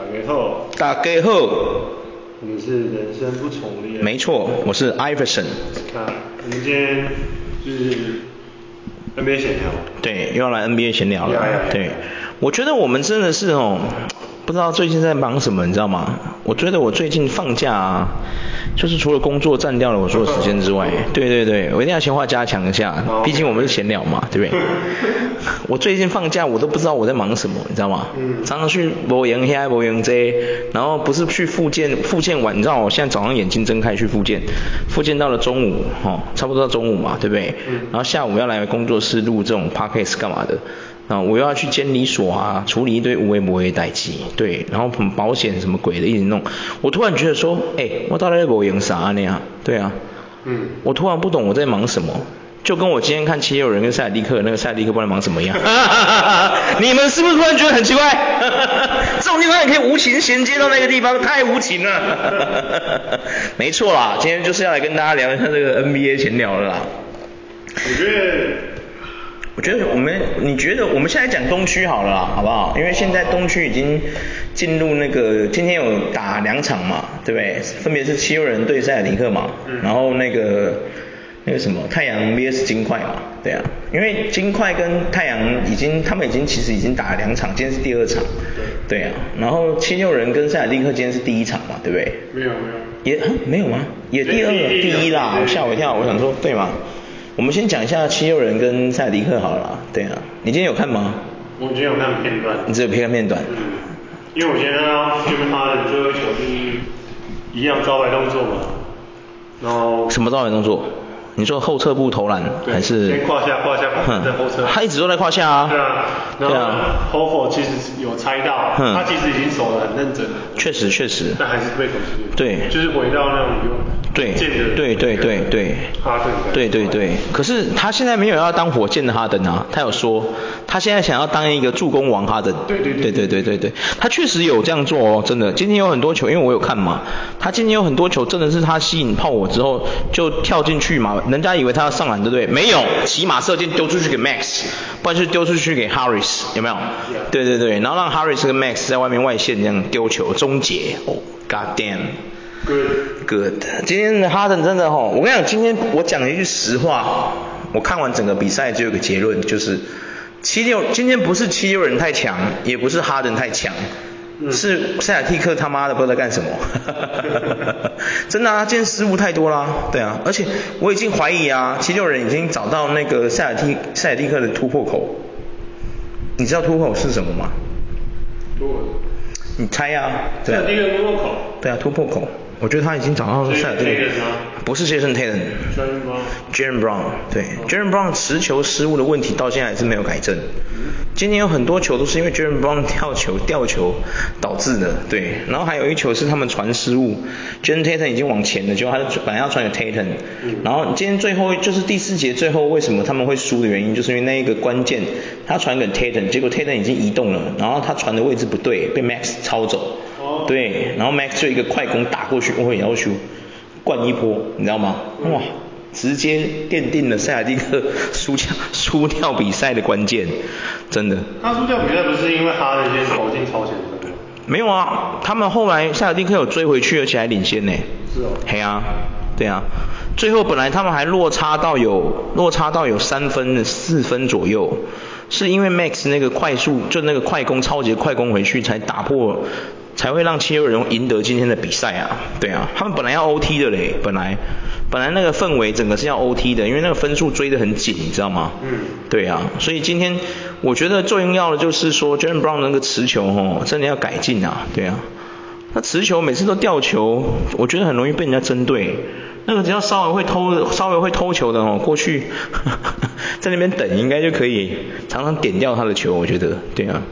大家好，大家好，我们是人生不重练。没错，我是 Iverson。那我们今天就是 NBA 闲聊。对，又要来 NBA 闲聊了。对，我觉得我们真的是哦，不知道最近在忙什么，你知道吗？我觉得我最近放假啊，就是除了工作占掉了我所有时间之外，对对对，我一定要闲话加强一下，毕竟我们是闲聊嘛，对不对？我最近放假，我都不知道我在忙什么，你知道吗？嗯。常常去某营黑，某营这，然后不是去复健，复健完，你知道我现在早上眼睛睁开去复健，复健到了中午，哦，差不多到中午嘛，对不对？嗯。然后下午要来工作室录这种 podcast 干嘛的？啊，我又要去监理所啊，处理一堆无微不微的代志，对，然后保险什么鬼的一直弄，我突然觉得说，哎，我到底在某营啥呢呀？对啊。嗯。我突然不懂我在忙什么。就跟我今天看七六人跟塞尔蒂克那个塞尔蒂克不知道忙什么一样，你们是不是突然觉得很奇怪？这种地方也可以无情衔接到那个地方，太无情了。没错啦，今天就是要来跟大家聊一下这个 NBA 闲聊了啦。我觉得，我觉得我们，你觉得我们现在讲东区好了啦，好不好？因为现在东区已经进入那个今天有打两场嘛，对不对？分别是七六人对塞尔蒂克嘛，然后那个。那个什么太阳 VS 金块嘛，对啊，因为金块跟太阳已经，他们已经其实已经打了两场，今天是第二场，对，对啊，然后七六人跟塞尔蒂克今天是第一场嘛，对不对？没有没有，也没有吗？也第二第一啦，我吓我一跳，我想说对吗？我们先讲一下七六人跟塞迪克好了啦，对啊，你今天有看吗？我今天有看片段。你只有看片段？嗯，因为我今天看到就是他的最后一球是一样招牌动作嘛，然后什么招牌动作？你说后撤步投篮还是？先胯下胯下在后撤。他一直都在胯下啊。对啊。对啊。Horford 其实有猜到，他其实已经守得很认真了。确实确实。但还是被投出。对。就是回到那种有。对。对对对对。哈登。对对对。可是他现在没有要当火箭的哈登啊，他有说他现在想要当一个助攻王哈登。对对对。对对对对对。他确实有这样做哦，真的。今天有很多球，因为我有看嘛，他今天有很多球真的是他吸引炮火之后就跳进去嘛。人家以为他要上篮，对不对？没有，骑马射箭丢出去给 Max，不然就是丢出去给 Harris，有没有？对对对，然后让 Harris 跟 Max 在外面外线这样丢球终结。哦，God damn，good good。今天的哈登真的吼，我跟你讲，今天我讲一句实话，我看完整个比赛就有个结论，就是七六今天不是七六人太强，也不是哈登太强。是塞尔蒂克他妈的不知道在干什么，真的啊，今天失误太多啦，对啊，而且我已经怀疑啊，七六人已经找到那个塞尔蒂塞尔蒂克的突破口，你知道突破口是什么吗？突破口？你猜啊？塞尔蒂克突破口？对啊，突破口。我觉得他已经找到塞尔蒂克，不是杰森泰伦，Jaylen Brown，对，Jaylen Brown 持球失误的问题到现在还是没有改正。今天有很多球都是因为 Jaylen Brown 跳球吊球导致的，对，然后还有一球是他们传失误，Jayson Tatum 已经往前了，结果他本来要传给 Tatum，然后今天最后就是第四节最后为什么他们会输的原因，就是因为那一个关键他传给 Tatum，结果 Tatum 已经移动了，然后他传的位置不对，被 Max 抄走。对，然后 Max 就一个快攻打过去，我也要求灌一波，你知道吗？哇，直接奠定了塞尔蒂克输掉输掉比赛的关键，真的。他输掉比赛不是因为哈登先投进超前分？没有啊，他们后来塞尔蒂克有追回去，而且还领先呢。是哦。嘿啊，对啊，最后本来他们还落差到有落差到有三分四分左右，是因为 Max 那个快速就那个快攻超级快攻回去才打破。才会让七六人赢得今天的比赛啊，对啊，他们本来要 OT 的嘞，本来本来那个氛围整个是要 OT 的，因为那个分数追得很紧，你知道吗？嗯。对啊，所以今天我觉得最重要的就是说，Jaylen Brown 那个持球哦，真的要改进啊，对啊，那持球每次都掉球，我觉得很容易被人家针对，那个只要稍微会偷稍微会偷球的哦，过去呵呵 在那边等应该就可以常常点掉他的球，我觉得，对啊。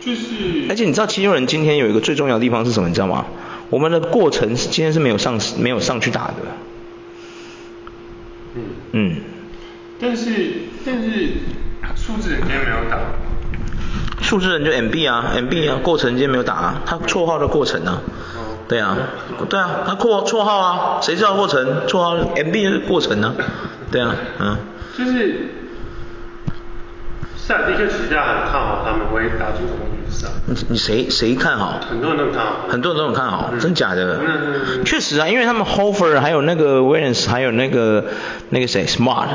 就是，而且你知道七六人今天有一个最重要的地方是什么？你知道吗？我们的过程是今天是没有上没有上去打的。嗯。嗯。但是但是数字人今天没有打。数字人就 MB 啊，MB 啊，过程今天没有打啊，他绰号的过程啊。哦。对啊，对啊，他绰绰号啊，谁知道过程？绰号 MB 是过程呢、啊？对啊，嗯。就是。塞尔蒂克其实大家很看好他们会打进总冠军赛。你你谁谁看好？很多人都看好。很多人都很看好，嗯、真假的？嗯嗯嗯。确实啊，因为他们 Hofer 还有那个 Williams 还有那个那个谁 Smart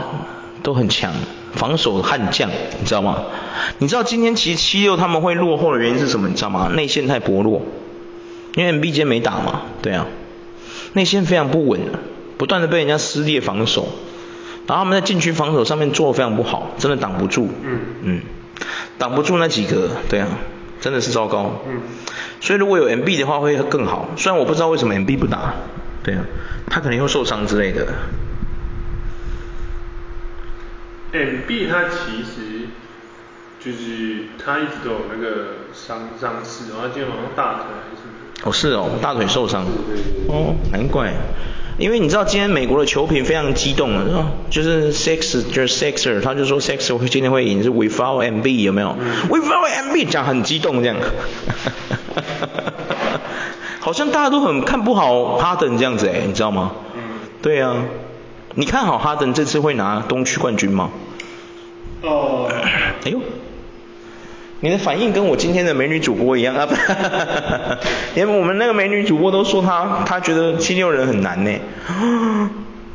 都很强，防守悍将，你知道吗？你知道今天其实七六他们会落后的原因是什么？你知道吗？内线太薄弱，因为 M B 今天没打嘛，对啊，内线非常不稳，不断的被人家撕裂防守。然后他们在禁区防守上面做的非常不好，真的挡不住。嗯嗯，挡不住那几个，对啊，真的是糟糕。嗯，所以如果有 MB 的话会更好。虽然我不知道为什么 MB 不打，对啊，他可能又受伤之类的。MB 他其实就是他一直都有那个伤伤势，然后今天好像大腿还是。哦是哦，大腿受伤。对对对。哦，难怪。因为你知道今天美国的球评非常激动啊，就是 Six 就是 Sixer，他就说 Sixer 今天会赢是 Without MB 有没有、嗯、？Without MB 讲很激动这样，好像大家都很看不好哈登这样子哎，你知道吗？嗯。对啊，你看好哈登这次会拿东区冠军吗？哦。哎呦。你的反应跟我今天的美女主播一样啊！连我们那个美女主播都说她她觉得七六人很难呢。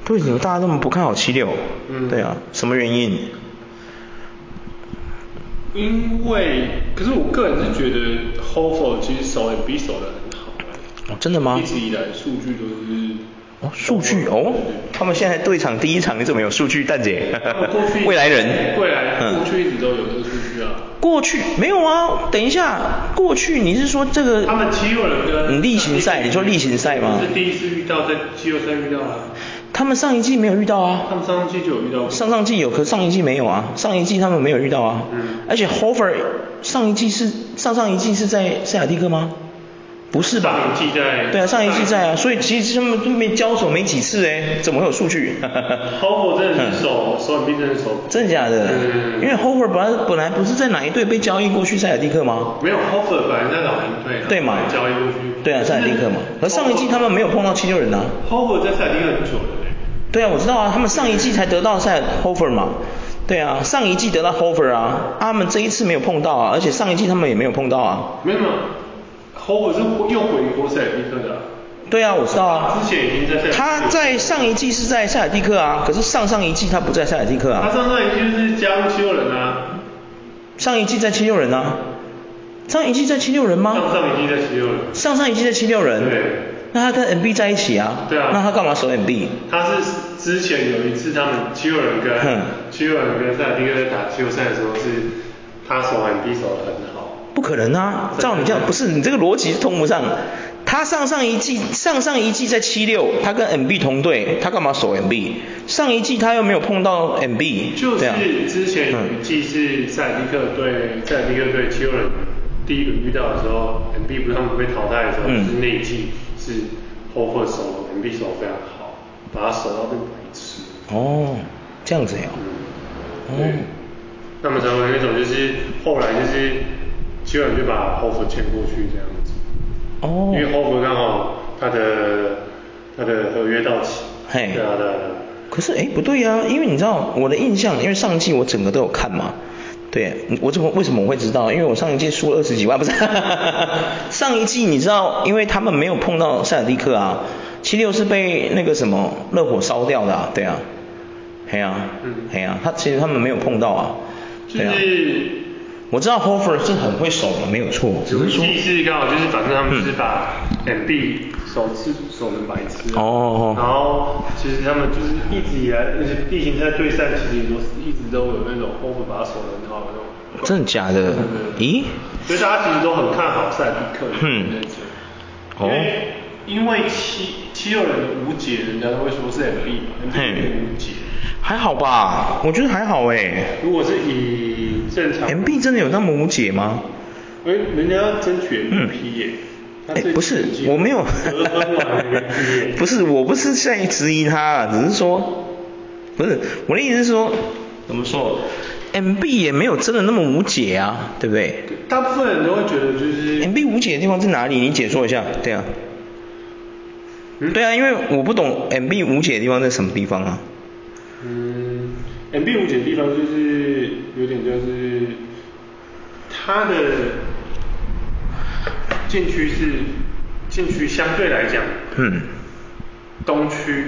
为什么大家这么不看好七六？嗯。对啊，什么原因？因为，可是我个人是觉得 Horford 其实守也比守的很好。哦，真的吗？一直以来数据都是。哦，数据哦，他们现在对场第一场你怎么有数据，蛋姐？过去未来人。未来，过去一直都有这个数据啊。过去没有啊，等一下，过去你是说这个？他们七六人跟。例行赛，你说例行赛吗？是第一次遇到，在季后赛遇到啊。他们上一季没有遇到啊。他们上一季就有遇到。上上季有，可上一季没有啊。上一季他们没有遇到啊。嗯。而且 Horford 上一季是上上一季是在塞尔蒂克吗？不是吧？上一季在。对啊，上一季在啊，所以其实他们都没交手没几次哎，怎么会有数据 的是守守 MB 真的守。真的假的？嗯。因为 Horford 本来本来不是在哪一队被交易过去塞尔蒂克吗？没有，Horford 本来在老鹰队。对嘛？交易过去。对啊，塞尔蒂克嘛。而上一季他们没有碰到七六人啊。Horford 在塞尔蒂克很久了嘞。对啊，我知道啊，他们上一季才得到塞尔 Horford 嘛。对啊，上一季得到 Horford 啊，他们这一次没有碰到啊，而且上一季他们也没有碰到啊。没有没有。Horford 是又回国赛尔蒂克的、啊。对啊，我知道啊。之前已经在塞尔蒂克。他在上一季是在塞尔蒂克啊，可是上上一季他不在塞尔蒂克啊。他上上一季就是加入七六人啊。上一季在七六人啊。上一季在七六人吗？上上一季在七六人。上上一季在七六人。对。那他跟 NB 在一起啊。对啊。那他干嘛守 NB？他是之前有一次他们七六人跟、嗯、七六人跟塞尔蒂克在打季后赛的时候，是他守 NB 守得很好。不可能啊！照你这样，不是你这个逻辑是通不上。他上上一季，上上一季在七六，他跟 MB 同队，他干嘛守 MB？上一季他又没有碰到 MB。就是之前有一季是塞尔蒂克对塞尔蒂克对七六人第一个遇到的时候，MB 不是他们被淘汰的时候，是那一季是 Horford 守 MB 守非常好，把他守到这个白痴。哦，这样子呀。嗯。对。那么成为那种就是后来就是。七六人就把 Horford 签过去这样子，哦，因为 Horford 刚好他的他的合约到期，嘿，对啊对啊。可是哎不对呀、啊，因为你知道我的印象，因为上一季我整个都有看嘛，对，我怎么为什么我会知道？因为我上一季输了二十几万，不是，上一季你知道，因为他们没有碰到塞尔蒂克啊，七六是被那个什么热火烧掉的啊，对啊，嘿啊，嗯，嘿啊，他其实他们没有碰到啊，对啊。就是我知道 Horford 是很会守的，没有错。只是说，是刚好就是反正他们是把 MB 守是守成白痴。哦。然后其实他们就是一直以来那些例行赛对赛，其实也都是一直都有那种 Horford 把他守得很好的那种。真的假的？咦？所以大家其实都很看好塞迪克的那种。哦。因为因为七七六人的无解，人家都会说是 MB 嘛，MB 无解。还好吧，我觉得还好哎。如果是以正常，MB 真的有那么无解吗？哎，人家要争取 MVP 耶。哎，不是，我没有。不是，我不是在质疑他，只是说，不是，我的意思是说，怎么说？MB 也没有真的那么无解啊，对不对？大部分人都会觉得就是。MB 无解的地方在哪里？你解说一下，对啊。对啊，因为我不懂 MB 无解的地方在什么地方啊。嗯，，M B 无解的地方就是有点就是它的禁区是禁区相对来讲，嗯，东区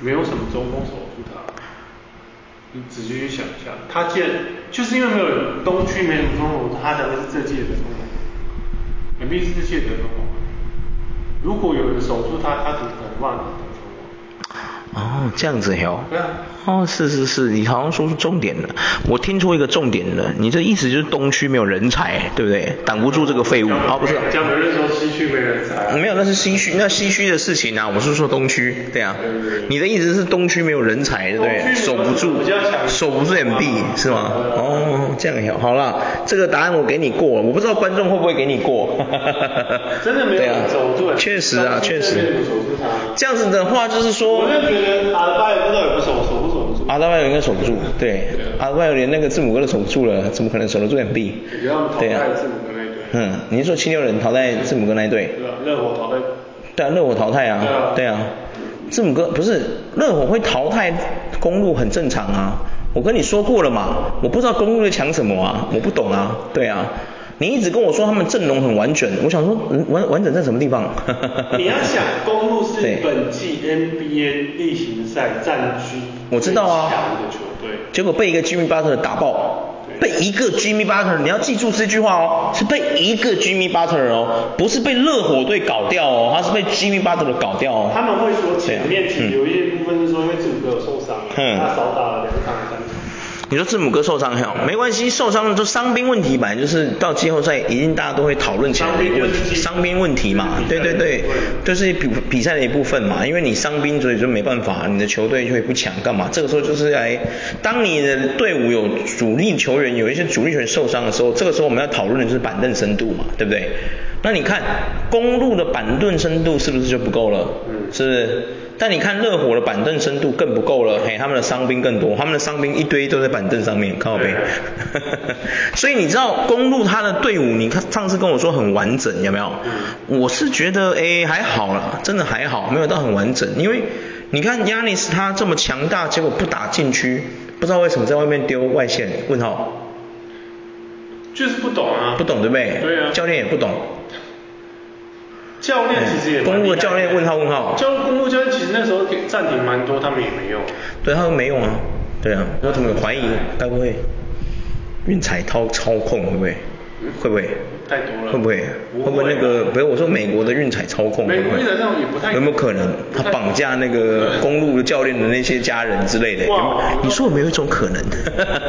没有什么中锋守住它，你仔细去想一下，它建就是因为没有东区没有中锋，他才会是这届的中锋，M B 是这届的中锋，如果有人守住它，它怎么可能让你得分？哦，这样子哟。对啊。哦，是是是，你好像说出重点了，我听出一个重点了，你这意思就是东区没有人才，对不对？挡不住这个废物。哦，不是。讲别人说西区没人才。没有，那是西区，那西区的事情啊，我是说东区，对啊。对对对。你的意思是东区没有人才，对不对？守不住，守不住 MB 是吗？哦，这样也。好好了，这个答案我给你过，我不知道观众会不会给你过。真的没有守住。确实啊，确实。这样子的话就是说。我就觉得阿也不知道有没有守，守不守阿德巴约应该守不住，对。阿德巴约连那个字母哥都守不住了，怎么可能守得住 MB？对啊。字母哥那一队。嗯，你是说七六人淘汰字母哥那一队？对啊，热火淘汰。对啊，热火淘汰啊。对啊。字母哥不是热火会淘汰公路很正常啊，我跟你说过了嘛，我不知道公路在抢什么啊，我不懂啊，对啊。你一直跟我说他们阵容很完整，我想说完完整在什么地方？你要想，公路是本季 NBA 例行赛战绩我知道啊，结果被一个 Jimmy Butler 打爆，被一个 Jimmy Butler，你要记住这句话哦，是被一个 Jimmy Butler 哦，不是被热火队搞掉哦，他是被 Jimmy Butler 搞掉哦。他们会说前面有一些部分是说因为字母哥有受伤，嗯、他少打了两场。你说字母哥受伤哈，没关系，受伤就伤兵问题本来就是到季后赛一定大家都会讨论起来的一个问题，伤兵问题嘛，对对对，就是比比赛的一部分嘛，因为你伤兵所以就没办法，你的球队就会不强干嘛？这个时候就是来，当你的队伍有主力球员有一些主力球员受伤的时候，这个时候我们要讨论的就是板凳深度嘛，对不对？那你看公路的板凳深度是不是就不够了？嗯，是不是？但你看热火的板凳深度更不够了，嘿，他们的伤兵更多，他们的伤兵一堆都在板凳上面，靠北。所以你知道公路他的队伍，你看上次跟我说很完整，有没有？我是觉得诶还好啦，真的还好，没有到很完整。因为你看亚尼斯他这么强大，结果不打禁区，不知道为什么在外面丢外线？问号。就是不懂啊。不懂对不对？对啊。教练也不懂。教练其实也公路的教练问号问号，教公路教练其实那时候暂停蛮多，他们也没用。对，他们没用啊，对啊，我怎么有怀疑？该不会运彩操操控会不会？会不会？太多了。会不会？会不会那个？不是我说美国的运彩操控。美国运彩那种也不太。有没有可能他绑架那个公路的教练的那些家人之类的？你说有没有一种可能？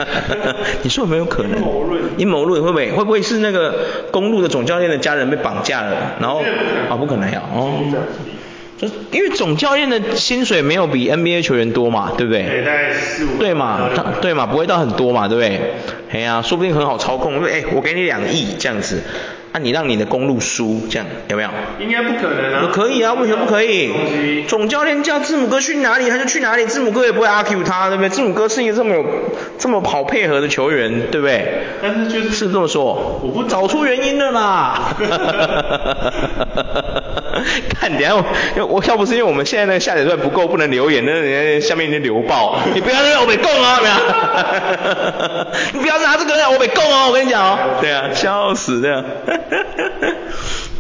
你说有没有可能？阴谋论。阴谋论会不会？会不会是那个公路的总教练的家人被绑架了？然后啊，不可能呀！哦。就因为总教练的薪水没有比 NBA 球员多嘛，对不对？对，大概四五。对嘛，他对嘛，不会到很多嘛，对不对？哎呀、啊，说不定很好操控，因为哎，我给你两亿这样子，那、啊、你让你的公路输，这样有没有？应该不可能啊。可以啊，为什么不可以？总教练叫字母哥去哪里，他就去哪里，字母哥也不会 argue 他，对不对？字母哥是一个这么有这么好配合的球员，对不对？但是就是是这么说，我不找出原因了啦。看，等下我，我要不是因为我们现在那个下载率不够，不能留言，那人家下面已经流爆。你不要让我被供啊？你不要拿这个让我被供哦，我跟你讲哦。对啊，笑死这样。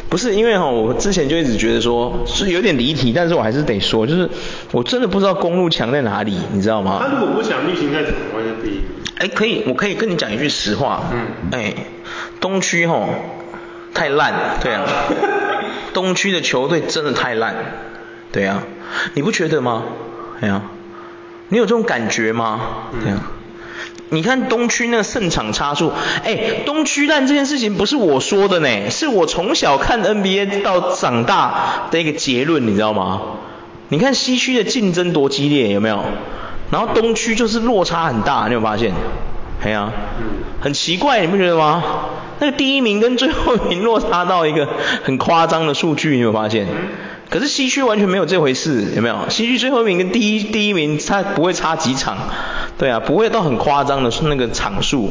不是因为哈，我之前就一直觉得说是有点离题，但是我还是得说，就是我真的不知道公路强在哪里，你知道吗？他如果不想逆行该怎么会是第一？哎，可以，我可以跟你讲一句实话。嗯。哎，东区哈太烂，对啊。东区的球队真的太烂，对啊，你不觉得吗？对啊，你有这种感觉吗？对啊，你看东区那个胜场差数，哎，东区烂这件事情不是我说的呢，是我从小看 NBA 到长大的一个结论，你知道吗？你看西区的竞争多激烈，有没有？然后东区就是落差很大，你有发现？对啊，很奇怪，你不觉得吗？那个第一名跟最后一名落差到一个 很夸张的数据，你有发现？可是西区完全没有这回事，有没有？西区最后一名跟第一第一名，他不会差几场，对啊，不会到很夸张的那个场数。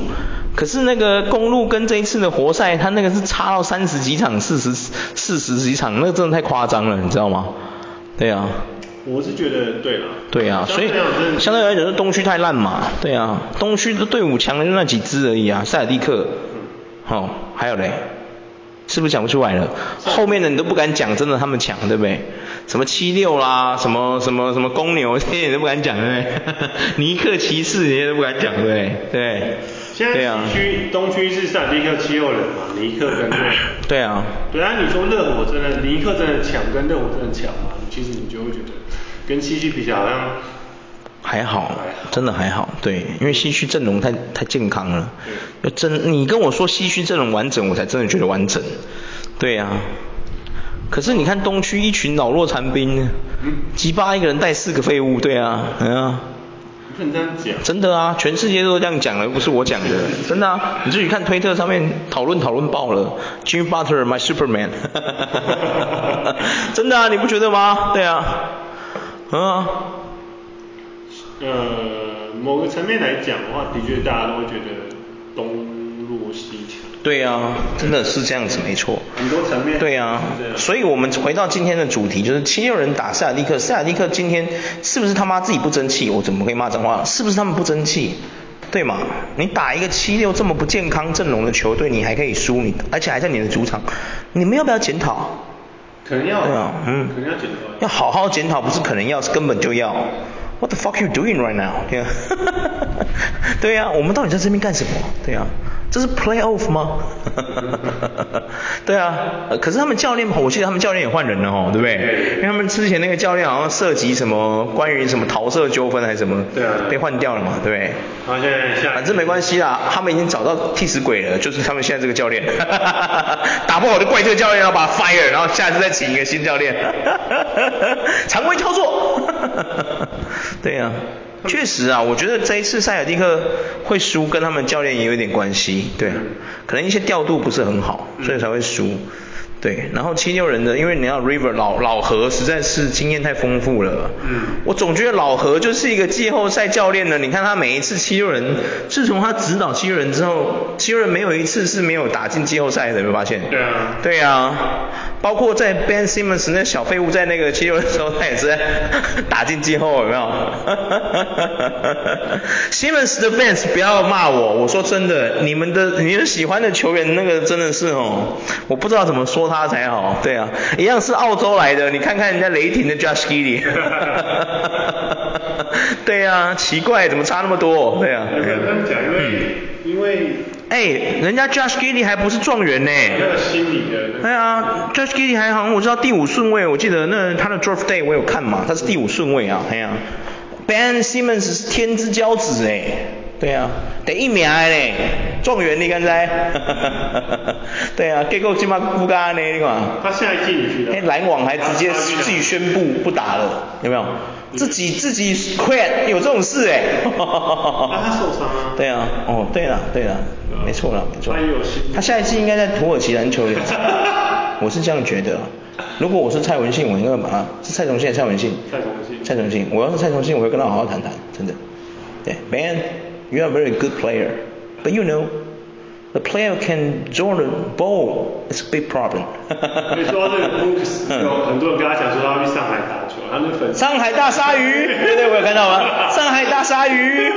可是那个公路跟这一次的活塞，他那个是差到三十几场、四十四十几场，那个真的太夸张了，你知道吗？对啊，我是觉得对了。对啊，所以相对来讲是东区太烂嘛。对啊，东区的队伍强的就那几支而已啊，塞尔蒂克。嗯。好、哦，还有嘞，是不是讲不出来了？后面的你都不敢讲，真的他们强，对不对？什么七六啦，什么什么什么公牛，这些你都不敢讲，对不对？尼克骑士，你都不敢讲，对不对？对。现在西区、东区是塞尔蒂克七六人嘛，尼克跟热火。对啊。对啊，你说热火真的，尼克真的强，跟热火真的强嘛？其实你就会觉得，跟西区比较好像还好，真的还好。对，因为西区阵容太太健康了。对。真，你跟我说西区阵容完整，我才真的觉得完整。对啊。可是你看东区一群老弱残兵，鸡巴一个人带四个废物，对啊，嗯啊。不能这样讲。真的啊，全世界都这样讲了，又不是我讲的，真的啊。你自己看推特上面讨论讨论爆了，Jimmy Butler my Superman，真的啊，你不觉得吗？对啊，嗯啊。呃，某个层面来讲的话，的确大家都会觉得东弱西强。对啊，真的是这样子，没错。很多层面。对啊，所以我们回到今天的主题，就是七六人打塞尔蒂克，塞尔蒂克今天是不是他妈自己不争气？我怎么可以骂脏话？是不是他们不争气？对嘛？你打一个七六这么不健康阵容的球队，你还可以输，你而且还在你的主场，你们要不要检讨？可能要。对啊，嗯。可能要检讨。要好好检讨，不是可能要，是根本就要。What the fuck you doing right now？对啊，对啊，我们到底在这边干什么？对啊。这是 playoff 吗？对啊，可是他们教练，我记得他们教练也换人了哦，对不对？因为他们之前那个教练好像涉及什么关于什么桃色纠纷还是什么，对啊，被换掉了嘛，对不对？好，现在反正没关系啦，他们已经找到替死鬼了，就是他们现在这个教练，打不好就怪这个教练要把他 fire，然后下次再请一个新教练，常规操作，对呀、啊。确实啊，我觉得这一次塞尔蒂克会输跟他们教练也有点关系，对，可能一些调度不是很好，所以才会输。对，然后七六人的，因为你要 River 老老何实在是经验太丰富了。嗯。我总觉得老何就是一个季后赛教练呢。你看他每一次七六人，自从他指导七六人之后，七六人没有一次是没有打进季后赛的，有没有发现？对啊。对啊。包括在 Ben Simmons 那小废物在那个七六人的时候，他也是打进季后，有没有？哈哈哈哈哈哈。Simmons 的 fans 不要骂我，我说真的，你们的你们喜欢的球员那个真的是哦，我不知道怎么说。他才好，对啊，一样是澳洲来的，你看看人家雷霆的 Josh Giddey，对啊，奇怪，怎么差那么多？对啊，这样讲，因为、嗯、因为，哎、欸，人家 Josh Giddey 还不是状元呢，那个心理的，对啊，Josh Giddey 还好像我知道第五顺位，我记得那他的 Draft Day 我有看嘛，他是第五顺位啊，哎呀、啊、Ben Simmons 是天之骄子哎。对啊，第一名的呢，状元你敢知？对啊，结果今嘛不干呢，你看。他现在进去了。哎，篮网还直接自己宣布不打了，有没有？自己自己 quit，有这种事哎。他受伤啊。对啊，哦，对了对了，没错了没错。他下一季应该在土耳其篮球联赛。我是这样觉得。如果我是蔡文信，我应该把他是蔡崇信，蔡文信。蔡崇信。蔡崇信，我要是蔡崇信，我会跟他好好谈谈，真的。对，man。You are a very good player, but you know, the player can join the ball. It's a big problem. 你说这个 Brooks 有很多人跟他讲说他要去上海打球，他那粉丝。上海大鲨鱼，对对，我有看到吗？上海大鲨鱼。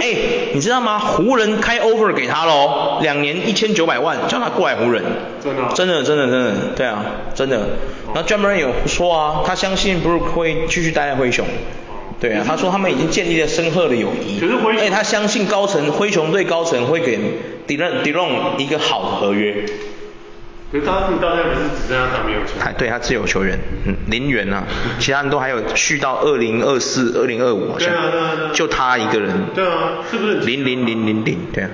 哎、欸，你知道吗？湖人开 over 给他喽，两年一千九百万，叫他过来湖人。真的、啊？真的真的真的，对啊，真的。那 Ja Morant 有说啊，他相信 Brook 会继续待在灰熊。对啊，他说他们已经建立了深厚的友谊，而且他相信高层灰熊队高层会给 DeRozan 一个好的合约。可是他们到现在不是只剩下他没有球员？对，他自有球员，嗯，零元啊，其他人都还有续到二零二四、二零二五好像。对啊。就他一个人。对啊，是不是？零零零零零，对啊。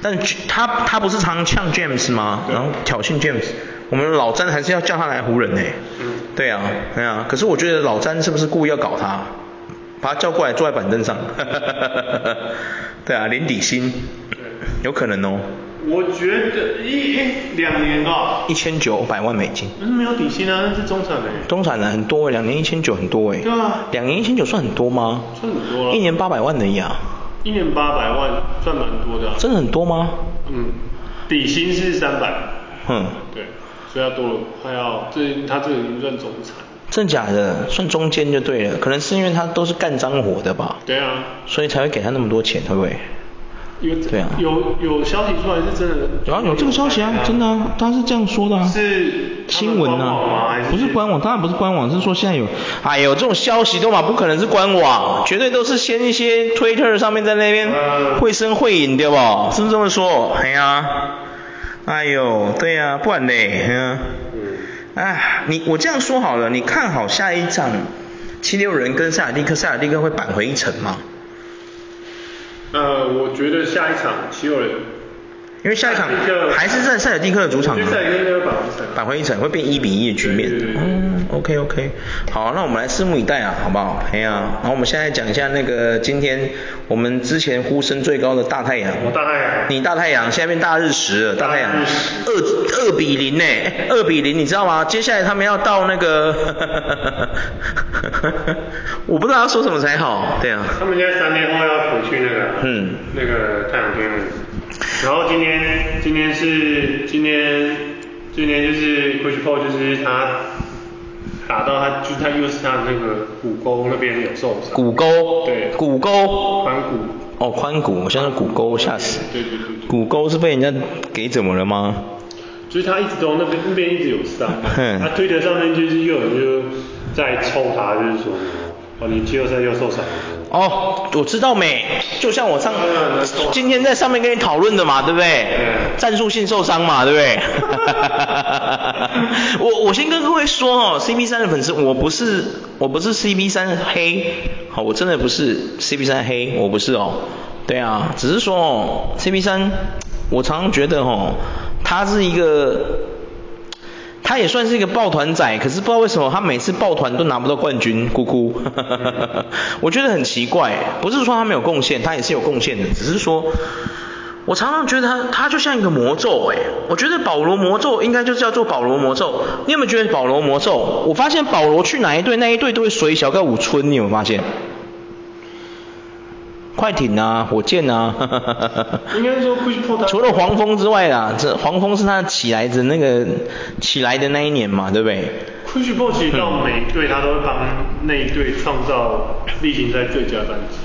但他他不是常呛 James 吗？然后挑衅 James，我们老詹还是要叫他来湖人呢。嗯。对啊，对啊，可是我觉得老詹是不是故意要搞他？把他叫过来坐在板凳上，对啊，连底薪，有可能哦。我觉得一两年啊，一千九百万美金。那是没有底薪啊，那是中产的。中产的很多哎，两年一千九很多哎。对啊。两年一千九算很多吗？算很多了。一年八百万的呀。一年八百万算蛮多的。真的很多吗？嗯，底薪是三百。嗯。对，所以要多了，快要这他这个已经算中产。真假的？算中间就对了，可能是因为他都是干脏活的吧？对啊。所以才会给他那么多钱，会不会？有对啊，有有消息出来是真的。有啊，有这个消息啊，真的啊，他是这样说的啊。是新闻啊，不是官网，当然不是官网，是说现在有，哎呦，这种消息都嘛不可能是官网，绝对都是先一些推特上面在那边绘声绘影对不？是不是这么说？哎呀，哎呦，对呀、啊，不然嘞，嗯，哎，你我这样说好了，你看好下一场七六人跟塞尔蒂克，塞尔蒂克会扳回一城吗？呃，我觉得下一场七六人，因为下一场还是在塞尔蒂克的主场嘛，塞尔蒂克扳回一城，会变一比一的局面。嗯，OK OK，好，那我们来拭目以待啊，好不好？哎呀、啊，然后我们现在讲一下那个今天我们之前呼声最高的大太阳。我大太阳。你大太阳，现在变大日食了，大太阳。二二比零呢？二比零，你知道吗？接下来他们要到那个，我不知道要说什么才好，对啊。他们现在三天后要回去那个。嗯，那个太阳队，然后今天今天是今天今天就是 Chris Paul 就是他打到他就是他又是他的那个骨沟那边有受伤。骨沟。对。骨沟。髋骨。哦，髋骨，我现在骨沟吓死。对对对。骨沟是被人家给怎么了吗？就是他一直都那边那边一直有伤，他推特上面就是又有人就在抽他，就是说。哦，你季后赛又受伤了。哦，我知道没，就像我上今天在上面跟你讨论的嘛，对不对？战术性受伤嘛，对不对？我我先跟各位说哦，CP 三的粉丝，我不是我不是 CP 三黑，好，我真的不是 CP 三黑，我不是哦。对啊，只是说哦，CP 三我常常觉得哦，他是一个。他也算是一个抱团仔，可是不知道为什么他每次抱团都拿不到冠军，咕咕。我觉得很奇怪，不是说他没有贡献，他也是有贡献的，只是说，我常常觉得他他就像一个魔咒哎，我觉得保罗魔咒应该就是叫做保罗魔咒，你有没有觉得保罗魔咒？我发现保罗去哪一队，那一队都会随小个五村，你有没有发现？快艇啊，火箭啊，应该说除了黄蜂之外啦，这黄蜂是他起来的那个起来的那一年嘛，对不对？Chris Paul 其实到每队他都会帮那一队创造例行赛最佳战绩。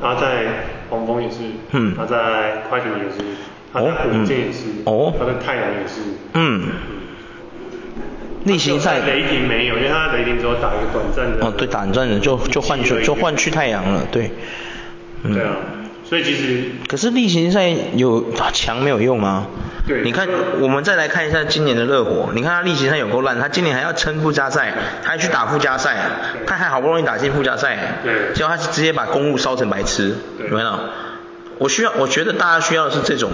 他在黄蜂也是，嗯，他在快艇也是，他在火箭也是，哦，他在太阳也是，嗯。例行赛雷霆没有，因为他在雷霆之后打一个短暂的。哦，对，短暂的就就换去就换去太阳了，对。嗯、对啊，所以其实可是例行赛有强没有用啊？对，你看我们再来看一下今年的热火，你看他例行赛有够烂，他今年还要撑附加赛，他还去打附加赛，他还好不容易打进附加赛，对，结果他直接把公路烧成白痴，有没有？我需要，我觉得大家需要的是这种，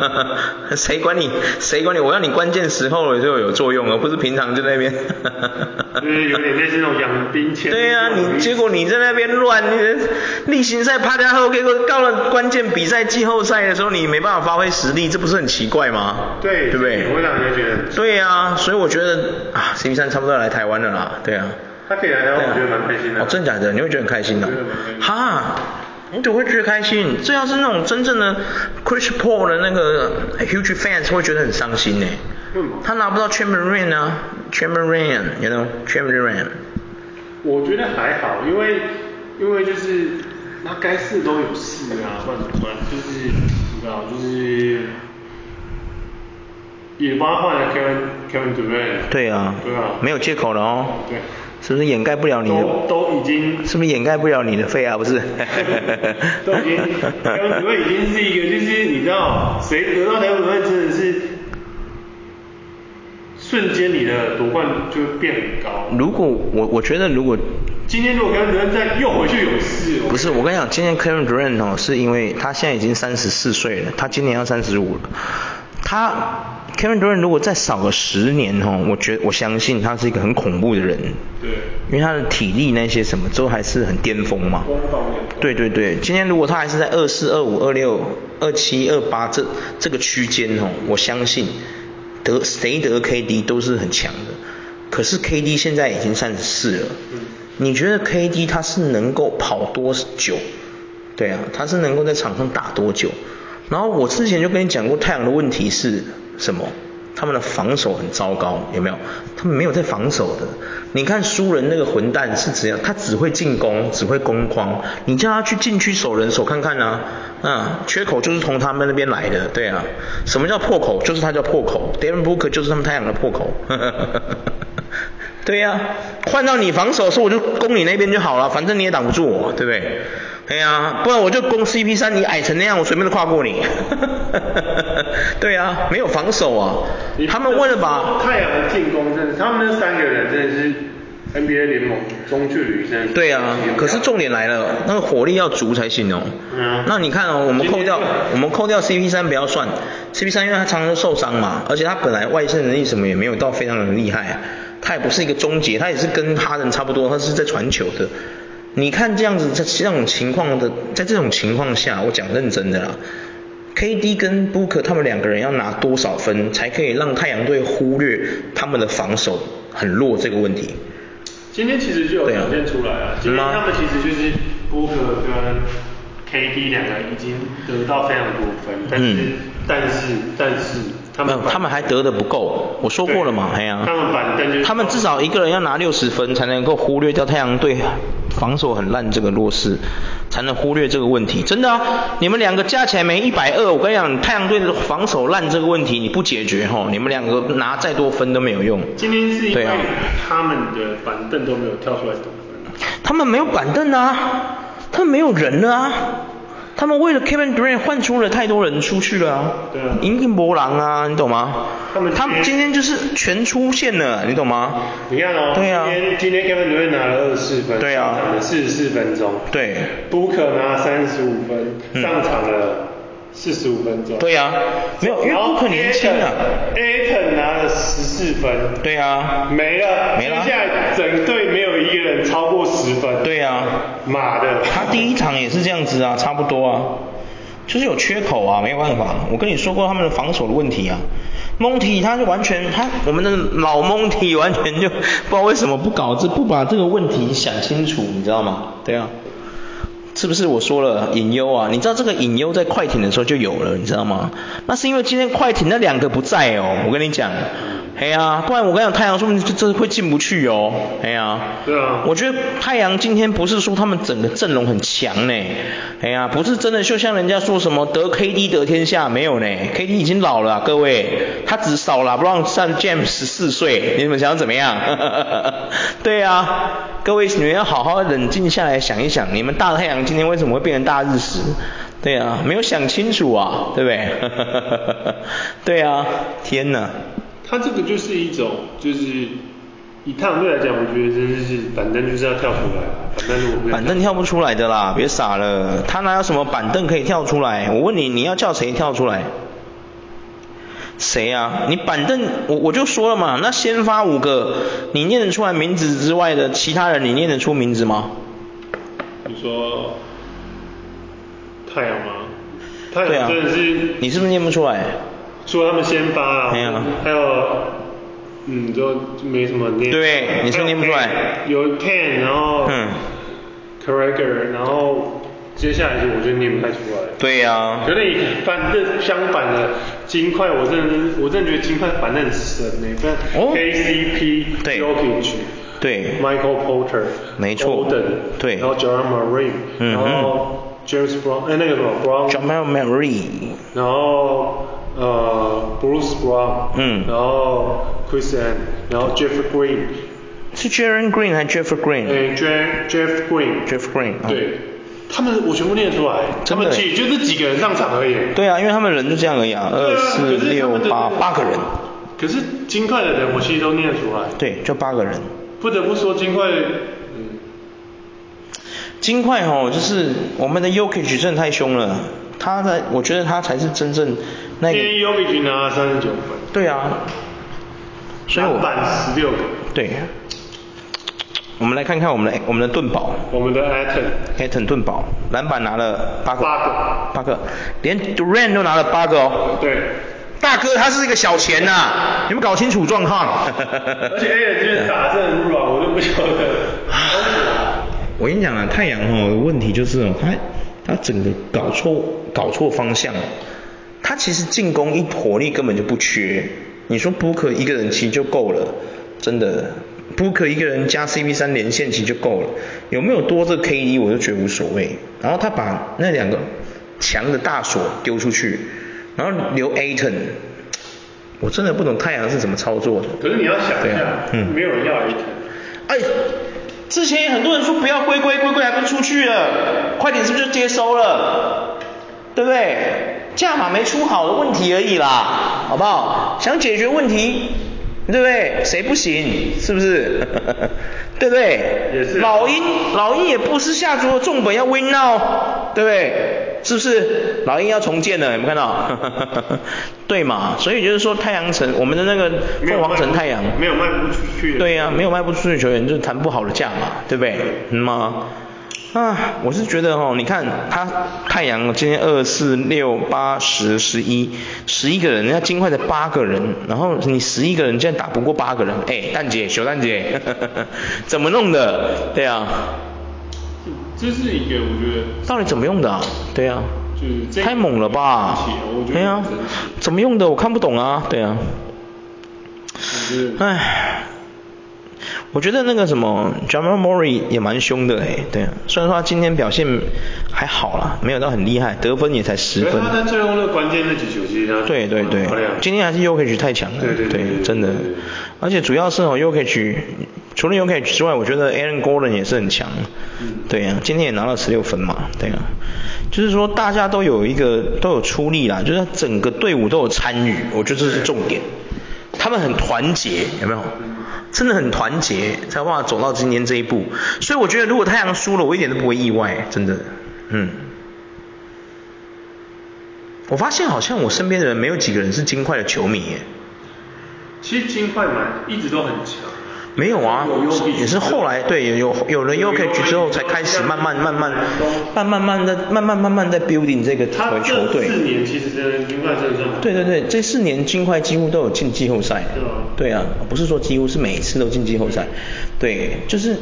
谁管你，谁管你，我要你关键时候了就有作用，而不是平常就在那边。就是有点类似那种养兵千日。对呀、啊，你结果你在那边乱，你例行赛趴掉后，结果到了关键比赛季后赛的时候，你没办法发挥实力，这不是很奇怪吗？对，对不对？我让人觉得。对呀、啊，所以我觉得啊，CP3 差不多要来台湾了啦，对啊。他可以来台湾，我觉得蛮开心的。哦，真的假的？你会觉得很开心的？哈。你怎么会觉得开心？这要是那种真正的 Chris Paul 的那个 huge fans 会觉得很伤心呢。嗯。他拿不到 Chamberlain 啊，Chamberlain，you know，Chamberlain。我觉得还好，因为因为就是那该试都有试啊，不然怎么办？就是你知道，就是也帮他换了 Kevin Kevin Durant。对啊。对啊。没有借口了哦。对。是不是掩盖不了你的？都都已经。是不是掩盖不了你的肺啊？不是。都已经，台湾已经是一个，就是你知道，谁得到台湾主任真的是瞬间你的夺冠就会变很高。如果我我觉得如果今天如果 Kevin Durant 再又回去有事，不是我跟你讲，今天 Kevin 哦，是因为他现在已经三十四岁了，他今年要三十五了，他。Kevin Durant 如果再少个十年哦，我觉我相信他是一个很恐怖的人。对。因为他的体力那些什么都还是很巅峰嘛。对对对，今天如果他还是在二四、二五、二六、二七、二八这这个区间哦，我相信得谁得 KD 都是很强的。可是 KD 现在已经三十四了。嗯。你觉得 KD 他是能够跑多久？对啊，他是能够在场上打多久？然后我之前就跟你讲过，太阳的问题是什么？他们的防守很糟糕，有没有？他们没有在防守的。你看输人那个混蛋是怎样？他只会进攻，只会攻框。你叫他去禁区守人守看看啊，啊，缺口就是从他们那边来的，对啊。什么叫破口？就是他叫破口。Devin Booker 就是他们太阳的破口。对呀、啊，换到你防守的时候，我就攻你那边就好了，反正你也挡不住我，对不对？对呀，不然我就攻 CP3，你矮成那样，我随便都跨过你。对啊，没有防守啊。他们为了把太阳的进攻，真的，他们那三个人真的是 NBA 联盟中距离真的。对啊，可是重点来了，那个火力要足才行哦。嗯。那你看哦，我们扣掉我们扣掉 CP3 不要算，CP3 因为他常常受伤嘛，而且他本来外线能力什么也没有到非常的厉害，他也不是一个终结，他也是跟哈登差不多，他是在传球的。你看这样子，在这种情况的，在这种情况下，我讲认真的啦，KD 跟 Booker 他们两个人要拿多少分，才可以让太阳队忽略他们的防守很弱这个问题？今天其实就有表现出来啊，今天他们其实就是 Booker 跟 KD 两个人已经得到非常多分，但是、嗯、但是但是。他们他们还得的不够，我说过了嘛，哎呀，他们板凳就，他们至少一个人要拿六十分才能够忽略掉太阳队防守很烂这个弱势，才能忽略这个问题，真的啊，你们两个加起来没一百二，我跟你讲，太阳队的防守烂这个问题你不解决吼，你们两个拿再多分都没有用。今天是因为他们的板凳都没有跳出来得分，他们没有板凳啊，他们没有人啊。他们为了 Kevin Durant 换出了太多人出去了啊，对啊，赢进博狼啊，你懂吗？他们他们今天就是全出现了，你懂吗？你看哦，对啊，今天今天 Kevin Durant 拿了二十四分，对啊，四十四分钟，对，Booker 拿了三十五分，上场了四十五分钟，对啊，没有，因为 Booker 年轻啊，Ayton 拿了十四分，对啊，没了，没了，接下来整队没有一个人超过十分，对啊，妈的，他第一场也是这样子啊，差不多啊，就是有缺口啊，没有办法，我跟你说过他们的防守的问题啊，蒙提他就完全他我们的老蒙提完全就不知道为什么不搞这不把这个问题想清楚，你知道吗？对啊。是不是我说了隐忧啊？你知道这个隐忧在快艇的时候就有了，你知道吗？那是因为今天快艇那两个不在哦，我跟你讲。哎呀、啊，不然我跟你讲，太阳说不定就真的会进不去哦。哎呀、啊，对啊，我觉得太阳今天不是说他们整个阵容很强呢。哎呀，不是真的就像人家说什么得 KD 得天下没有呢？KD 已经老了、啊，各位，他只少了不让上 James 十四岁，你们想要怎么样？对啊，各位你们要好好冷静下来想一想，你们大太阳今天为什么会变成大日食？对啊，没有想清楚啊，对不对？对啊，天哪！他这个就是一种，就是以太阳队来讲，我觉得真的是板凳就是要跳出来，板凳如果板凳跳不出来的啦，别傻了，他哪有什么板凳可以跳出来？我问你，你要叫谁跳出来？谁啊？你板凳，我我就说了嘛，那先发五个，你念得出来名字之外的其他人，你念得出名字吗？你说太阳吗？太阳真的是，你是不是念不出来？说他们先发啊，没有，还有，嗯，就没什么念。对，你是念不出来。有 Ken，然后，嗯，Carragher，然后接下来就我就念不太出来。对呀、啊。可是你反正相反的金块，我真的，我真的觉得金块反正很神呢。哦。KCP，对。Jokic，对。Michael Porter，没错。Gordon，对。然后 Jamal Murray，然后 James Brown，哎那个什么 Brown，Jamal Murray，然后。呃，Bruce Brown，嗯，然后 Chris Ann，然后 Jeff Green，是 Jaren Green 还是 Jeff Green？哎，Jeff Jeff Green，Jeff Green，对，他们我全部念出来，他们其实就这几个人上场而已。对啊，因为他们人就这样而已啊，二四六八八个人。可是金块的人我其实都念出来。对，就八个人。不得不说金块，嗯，金块哦，就是我们的 Jokic 真的太凶了。他在，我觉得他才是真正那个。今天 Jokic 拿了三十九分。对啊。所以我。篮板十六个。对。我们来看看我们的我们的盾宝。我们的 Ayton。Ayton 盾宝，篮板拿了八个。八个。八个，连 Durant 都拿了八个哦。对。大哥，他是一个小钱呐、啊，你们搞清楚状况。而且 Ayton 今天打阵很软，我都不晓得。我跟你讲啊，太阳哦，问题就是哦，他。他整个搞错搞错方向，他其实进攻一火力根本就不缺，你说 Booker 一个人其实就够了，真的，Booker 一个人加 CP3 连线其实就够了，有没有多这个 KD 我就觉得无所谓。然后他把那两个强的大锁丢出去，然后留 Ayton，我真的不懂太阳是怎么操作的。可是你要想一下，啊、嗯，没有人要 Ayton。哎，之前很多人说不要龟龟，龟龟还不出去了，快点是不是就接收了？对不对？价码没出好的问题而已啦，好不好？想解决问题，对不对？谁不行？是不是？对不对？也是。老鹰，老鹰也不是下足了重本要 win now，对不对？是不是？老鹰要重建了，有没有看到？对嘛？所以就是说太阳城，我们的那个凤凰城太阳没有卖不出去。对呀、啊，没有卖不出去的球员，就是谈不好的价嘛，对不对？嗯吗？啊，我是觉得哦，你看他太阳今天二四六八十十一十一个人，人家金块才八个人，然后你十一个人竟然打不过八个人，哎，蛋姐小蛋姐，呵呵呵怎么弄的？对啊，这是一个我觉得到底怎么用的啊？对啊，就是太猛了吧？对啊，怎么用的？我看不懂啊，对啊，唉。我觉得那个什么 Jamal Murray 也蛮凶的哎，对啊，虽然说他今天表现还好啦，没有到很厉害，得分也才十分。他在最后那个关键那几球其实他对对对，今天还是 Jokic 太强了，对对对，对，真的。而且主要是哦 Jokic 除了 Jokic 之外，我觉得 Aaron Gordon 也是很强，对啊，今天也拿了十六分嘛，对啊，就是说大家都有一个都有出力啦，就是整个队伍都有参与，我觉得这是重点，他们很团结，有没有？真的很团结，才有办法走到今天这一步。所以我觉得，如果太阳输了，我一点都不会意外，真的。嗯。我发现好像我身边的人没有几个人是金块的球迷耶。其实金块蛮一直都很强。没有啊，也是后来对有有了 Jokic 之后才开始慢慢慢慢慢慢慢的慢慢慢慢在 building 这个球队。他这四年其实金块真的对对对，这四年金块几乎都有进季后赛。对啊，不是说几乎是每一次都进季后赛。对，就是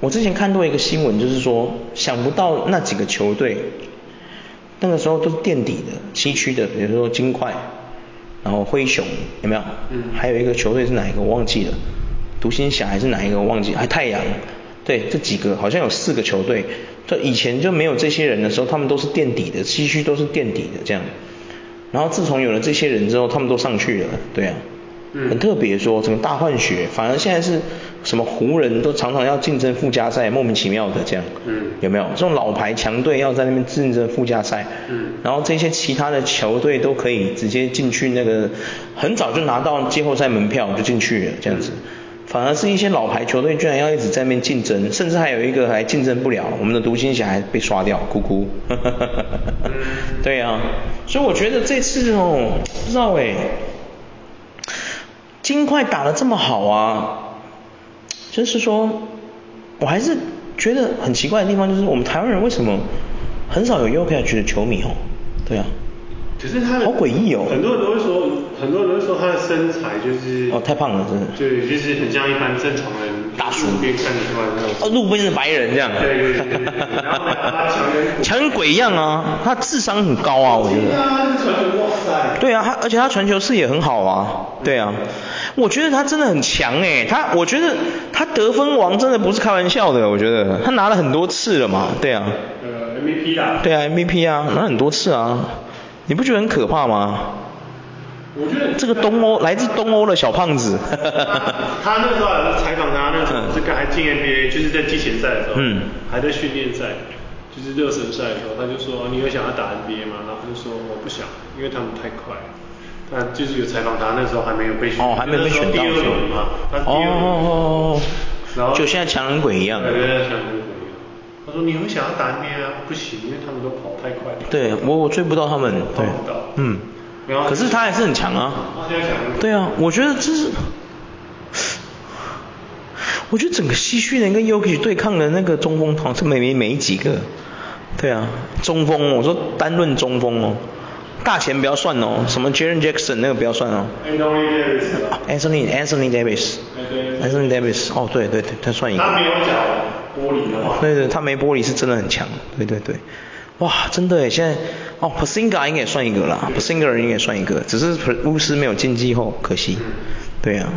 我之前看过一个新闻，就是说想不到那几个球队那个时候都是垫底的西区的，比如说金块，然后灰熊有没有？嗯。还有一个球队是哪一个我忘记了。独行侠还是哪一个我忘记，还太阳，对，这几个好像有四个球队，这以前就没有这些人的时候，他们都是垫底的，西区都是垫底的这样。然后自从有了这些人之后，他们都上去了，对啊，很特别说，什么大换血，反而现在是什么湖人都常常要竞争附加赛，莫名其妙的这样，嗯，有没有？这种老牌强队要在那边竞争附加赛？嗯，然后这些其他的球队都可以直接进去那个，很早就拿到季后赛门票就进去了这样子。反而是一些老牌球队居然要一直在那边竞争，甚至还有一个还竞争不了，我们的独行侠还被刷掉，哭哭。对啊，所以我觉得这次哦，不知道哎，金块打得这么好啊，就是说，我还是觉得很奇怪的地方，就是我们台湾人为什么很少有 Jokic 的球迷哦？对啊。可是他的好诡异哦，很多人都会说，很多人说他的身材就是哦太胖了，真的。对，就是很像一般正常人，大叔路边看得出来那种。哦，路边的白人这样。对对对。然后他强人强人鬼一样啊，他智商很高啊，我觉得。对啊，他传球哇塞。对啊，他而且他传球视野很好啊，对啊，我觉得他真的很强哎，他我觉得他得分王真的不是开玩笑的，我觉得他拿了很多次了嘛，对啊。呃，MVP 啦。对啊，MVP 啊，拿很多次啊。你不觉得很可怕吗？我觉得这个东欧来自东欧的小胖子。他那时候采访他，那时候是刚还进 NBA，就是在季前赛的时候，嗯，还在训练赛，就是热身赛的时候，他就说：“你有想要打 NBA 吗？”然后他就说：“我不想，因为他们太快。”他就是有采访他，那时候还没有被选，哦，还没被选到嘛，他第二轮哦哦哦，然后就现在强人鬼一样。对，像强人鬼。他说：“你会想要打 NBA 啊？不行，因为他们都跑太快了。”对，我我追不到他们，对，嗯，可是他还是很强啊。对啊，我觉得这是，我觉得整个西区人跟 Yuki 对抗的那个中锋团是没没没几个。对啊，中锋，我说单论中锋哦，大钱不要算哦，什么 Jaren Jackson 那个不要算哦。Anthony Anthony Davis。Anthony Davis，哦对对对，他算一个。他没有脚玻璃的话。对对，他没玻璃是真的很强，对对对。哇，真的诶，现在哦 Porzingis 应该也算一个啦 Porzingis 应该也算一个，只是巫师没有进季后，可惜。对啊。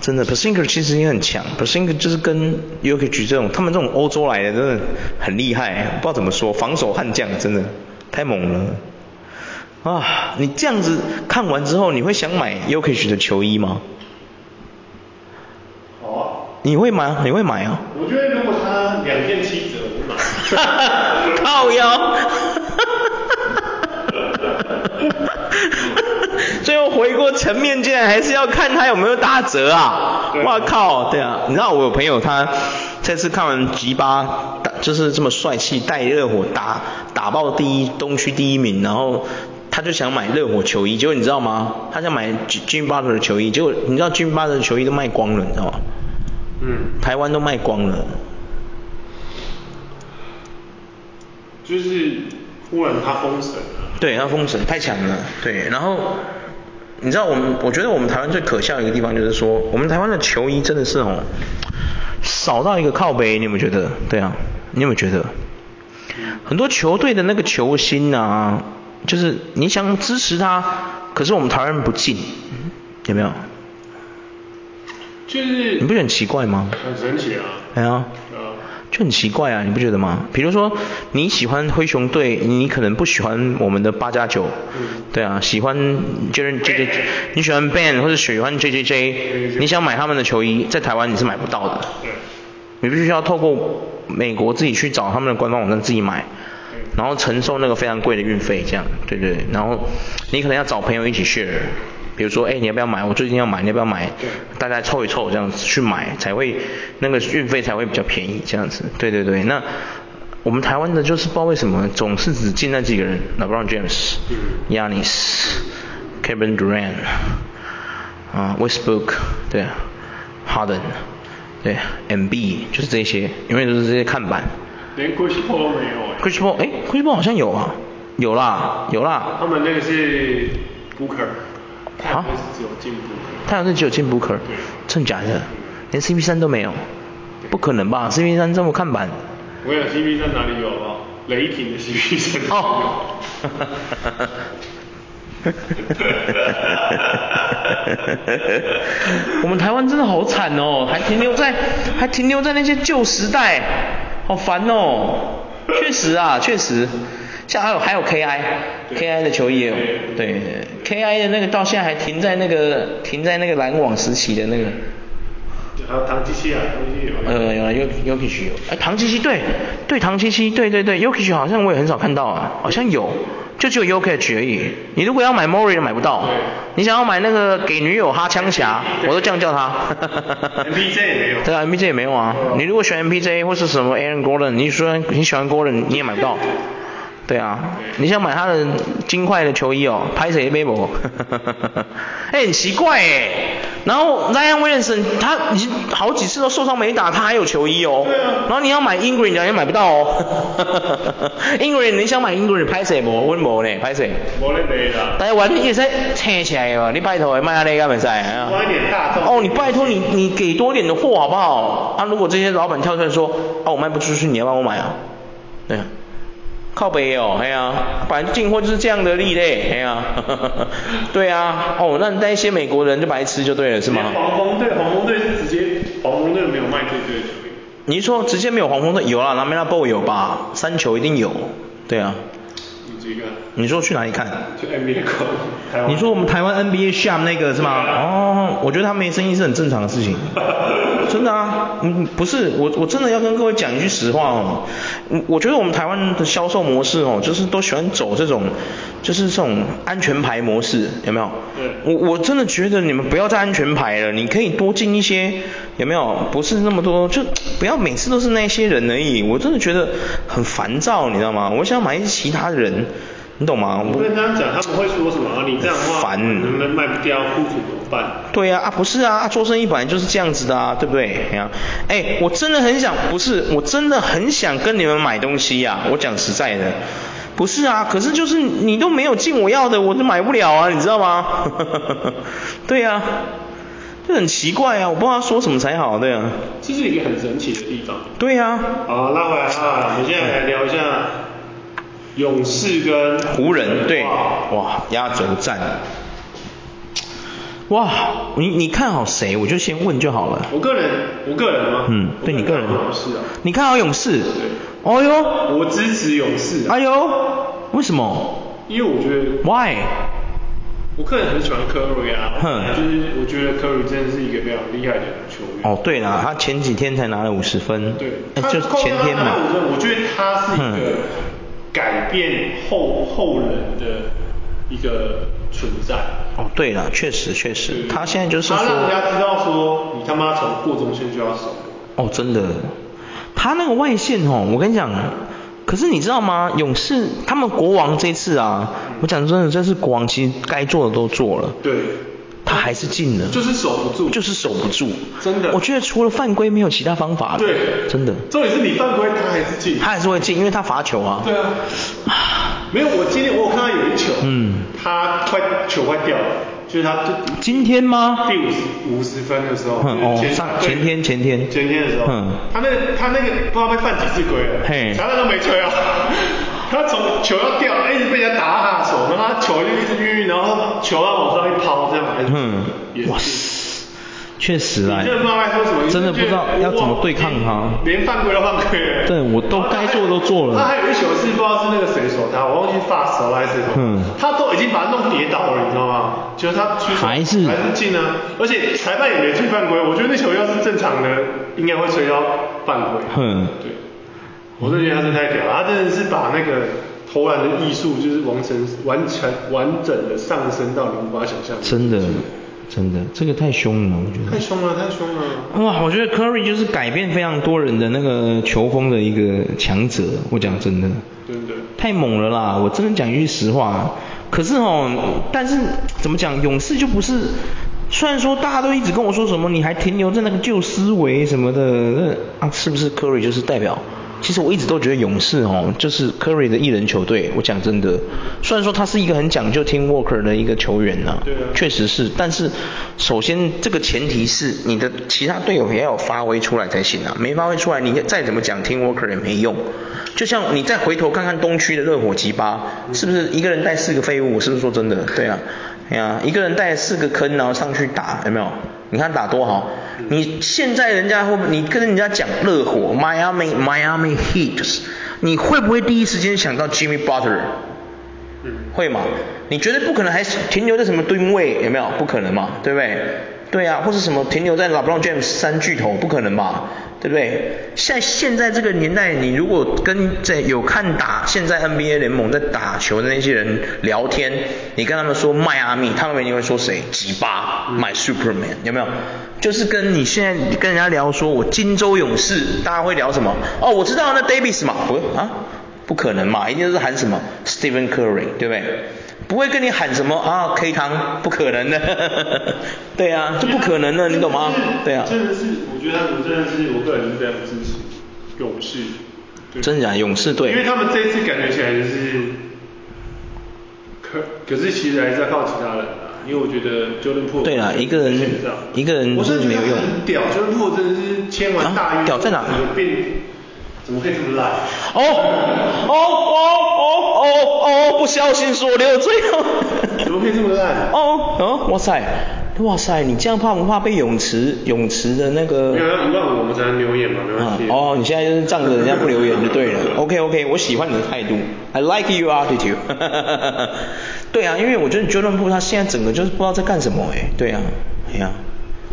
真的 Porzingis 其实也很强 Porzingis 就是跟 Jokic 这种，他们这种欧洲来的真的很厉害，不知道怎么说，防守悍将真的太猛了。啊，你这样子看完之后，你会想买 Jokic 的球衣吗？好啊。你会买？你会买啊？我觉得如果他两件七折，我买。哈哈哈，靠腰。最后回过层面，竟然还是要看他有没有打折啊！哇靠，对啊，你知道我有朋友他这次看完吉巴打，就是这么帅气，带热火打打爆第一东区第一名，然后他就想买热火球衣，结果你知道吗？他想买 Jimmy Butler 的球衣，结果你知道 Jimmy Butler 的球衣都卖光了，你知道吗？嗯。台湾都卖光了。就是忽然他封神了。对，他封神太强了，对，然后。你知道我们，我觉得我们台湾最可笑的一个地方就是说，我们台湾的球衣真的是哦，少到一个靠背，你有没有觉得？对啊，你有没有觉得？很多球队的那个球星啊，就是你想支持他，可是我们台湾人不进，有没有？就是。你不觉得很奇怪吗？很神奇啊。对啊。就很奇怪啊，你不觉得吗？比如说你喜欢灰熊队，你可能不喜欢我们的八加九，对啊，喜欢就是 J J，你喜欢 Ben 或者喜欢 J J J，你想买他们的球衣，在台湾你是买不到的，你必须要透过美国自己去找他们的官方网站自己买，然后承受那个非常贵的运费，这样，对对对，然后你可能要找朋友一起 share。比如说，哎，你要不要买？我最近要买，你要不要买？大家凑一凑这样子去买，才会那个运费才会比较便宜这样子。对对对，那我们台湾的就是不知道为什么总是只进那几个人，LeBron James、Giannis、Kevin Durant 啊，Westbrook，对，Harden，对，Embiid，就是这些，永远都是这些看板。连 Chris Paul 都没有。Chris Paul，哎，Chris Paul 好像有啊，有啦，有啦。他们那个是 Booker。啊？他好像是只有进 Booker，真假的？连 CP3 都没有？不可能吧？CP3 这么看板？我有 CP3 哪里有啊？雷霆的 CP3。哦。哈哈哈哈哈哈。我们台湾真的好惨哦，还停留在还停留在那些旧时代，好烦哦。确实啊，确实。像还有还有 KI，KI 的球衣也有，对，KI 的那个到现在还停在那个停在那个篮网时期的那个。还有唐七七啊，唐七七有。呃，有啊，Jokic 有，哎，唐七七对，对唐七七，对对对，Jokic 好像我也很少看到啊，好像有，就只有 Jokic 而已。你如果要买 Murray 买不到，你想要买那个给女友哈枪侠，我都这样叫他。MPJ 也没有。对啊，MPJ 也没有啊，你如果选 MPJ 或是什么 Aaron Gordon，你说你喜欢 Gordon，你也买不到。对啊，你想买他的金块的球衣哦，拍谁背不？哎，很奇怪哎。然后 Zion Williamson 他已经好几次都受伤没打，他还有球衣哦。然后你要买 Ingram 你也买不到哦。Ingram 你想买 Ingram 拍谁不？温博呢？拍谁？没得买啦。台湾也是撑起来哦，你拜托卖下那个没使啊。哦，你拜托你你给多点的货好不好？啊，如果这些老板跳出来说，啊我卖不出去，你要帮我买啊？对啊。靠北哦，哎呀，反正进货就是这样的利嘞，哎呀，对啊，哦，那那些美国人就白痴就对了，是吗？黄蜂队，黄蜂队是直接，黄蜂队没有卖这队球衣。你说直接没有黄蜂队？有啦，那 LaMelo Ball 有吧？三球一定有，对啊。你这个？你说去哪里看？去 NBA 看。你说我们台湾 NBA Shop 那个是吗？哦，我觉得他没生意是很正常的事情。真的啊，嗯，不是，我我真的要跟各位讲一句实话哦，我我觉得我们台湾的销售模式哦，就是都喜欢走这种，就是这种安全牌模式，有没有？我我真的觉得你们不要再安全牌了，你可以多进一些，有没有？不是那么多，就不要每次都是那些人而已，我真的觉得很烦躁，你知道吗？我想买一些其他人。你懂吗？我跟他讲，他们会说什么？你这样的话，烦，能不能卖不掉，库存怎么办？对呀，啊不是啊，做生意本来就是这样子的啊，对不对？哎呀，哎，我真的很想，不是，我真的很想跟你们买东西呀，我讲实在的，不是啊，可是就是你都没有进我要的，我都买不了啊，你知道吗？对呀，这很奇怪啊，我不知道说什么才好，对啊。这是一个很神奇的地方。对呀。好，拉回来啊，我们现在来聊一下。勇士跟湖人对，哇，压轴战。哇，你你看好谁？我就先问就好了。我个人，我个人吗？嗯，对你个人。勇士啊。你看好勇士？对。哦哟。我支持勇士。哎呦，为什么？因为我觉得。Why？我个人很喜欢 Curry 啊。哼。就是我觉得 Curry 真的是一个非常厉害的球员。哦，对啦，他前几天才拿了五十分。对。哎，就前天嘛。我觉得他是一个改变后后人的一个存在。哦，对了，确实确实，他现在就是说，他让人家知道说，你他妈从过中线就要守。哦，真的，他那个外线哦，我跟你讲，可是你知道吗？勇士他们国王这次啊，嗯、我讲真的，这次国王其实该做的都做了。对。他还是进了。就是守不住。就是守不住。真的。我觉得除了犯规没有其他方法了。对。真的。重点是你犯规他还是进。他还是会进，因为他罚球啊。对啊。没有，我今天我有看到有一球，嗯，他快球快掉了，就是他今天吗？第五十五十分的时候，哦，上前天前天前天的时候，嗯，他那个他那个不知道被犯几次规了，嘿，裁判都没吹啊，他从球要掉，一直被人家打到他手，然后他球就一直晕，然后球要往上一抛，这样，嗯，哇塞。确实啊，真的不知道要怎么对抗他，连犯规都犯规。对，我都该做都做了。他还有一球是不知道是那个谁手他，我忘记发手还是谁手。嗯。他都已经把他弄跌倒了，你知道吗？就是他还是还是进啊，而且裁判也没吹犯规。我觉得那球要是正常的，应该会吹到犯规。嗯。对。我真的觉得他是太屌了，他真的是把那个投篮的艺术，就是完成完全完整的上升到你无法想象。真的。真的，这个太凶了，我觉得。太凶了，太凶了。哇，我觉得 Curry 就是改变非常多人的那个球风的一个强者，我讲真的。对对。太猛了啦！我真的讲一句实话。可是哦，但是怎么讲，勇士就不是，虽然说大家都一直跟我说什么，你还停留在那个旧思维什么的，那啊，是不是 Curry 就是代表？其实我一直都觉得勇士哦，就是 Curry 的一人球队。我讲真的，虽然说他是一个很讲究 team work 的一个球员呐、啊，对啊，确实是。但是首先这个前提是你的其他队友也要有发挥出来才行啊，没发挥出来，你再怎么讲 team work 也没用。就像你再回头看看东区的热火吉巴，是不是一个人带四个废物？是不是说真的？对啊，哎呀，一个人带四个坑然后上去打，有没有？你看打多好，你现在人家会，你跟人家讲热火，Miami Miami Heat，你会不会第一时间想到 Jimmy Butler？嗯，会吗？你绝对不可能还停留在什么吨位，有没有？不可能嘛，对不对？对啊，或是什么停留在 LeBron James 三巨头，不可能嘛，对不对？像现在这个年代，你如果跟在有看打现在 NBA 联盟在打球的那些人聊天，你跟他们说迈阿密，他们一定会说谁？吉巴，My Superman，有没有？就是跟你现在跟人家聊说我金州勇士，大家会聊什么？哦，我知道那 Davis 嘛，不啊，不可能嘛，一定是喊什么 Stephen Curry，对不对？不会跟你喊什么啊，K 汤，不可能的，对啊，这不可能的，你懂吗？对啊。真的是，我觉得他们真的是，我个人是非常支持勇士。真的假的？勇士队。因为他们这一次感觉起来就是，可可是其实还是要靠其他人啊，因为我觉得 Jordan Poole 对啊，一个人一个人是没有用。很屌，Jordan Poole 真的是千万大运、啊。屌在哪？怎么可以这么烂？哦哦哦哦哦哦！不小心说溜嘴了。怎么可以这么烂？哦哦，哇塞，哇塞，你这样怕不怕被泳池泳池的那个？没有，要一万五我们才能留言嘛，没关系。哦，你现在就是仗着人家不留言就对了。OK OK，我喜欢你的态度，I like your attitude。对啊，因为我觉得 Jordan Poole 他现在整个就是不知道在干什么哎，对啊，哎呀。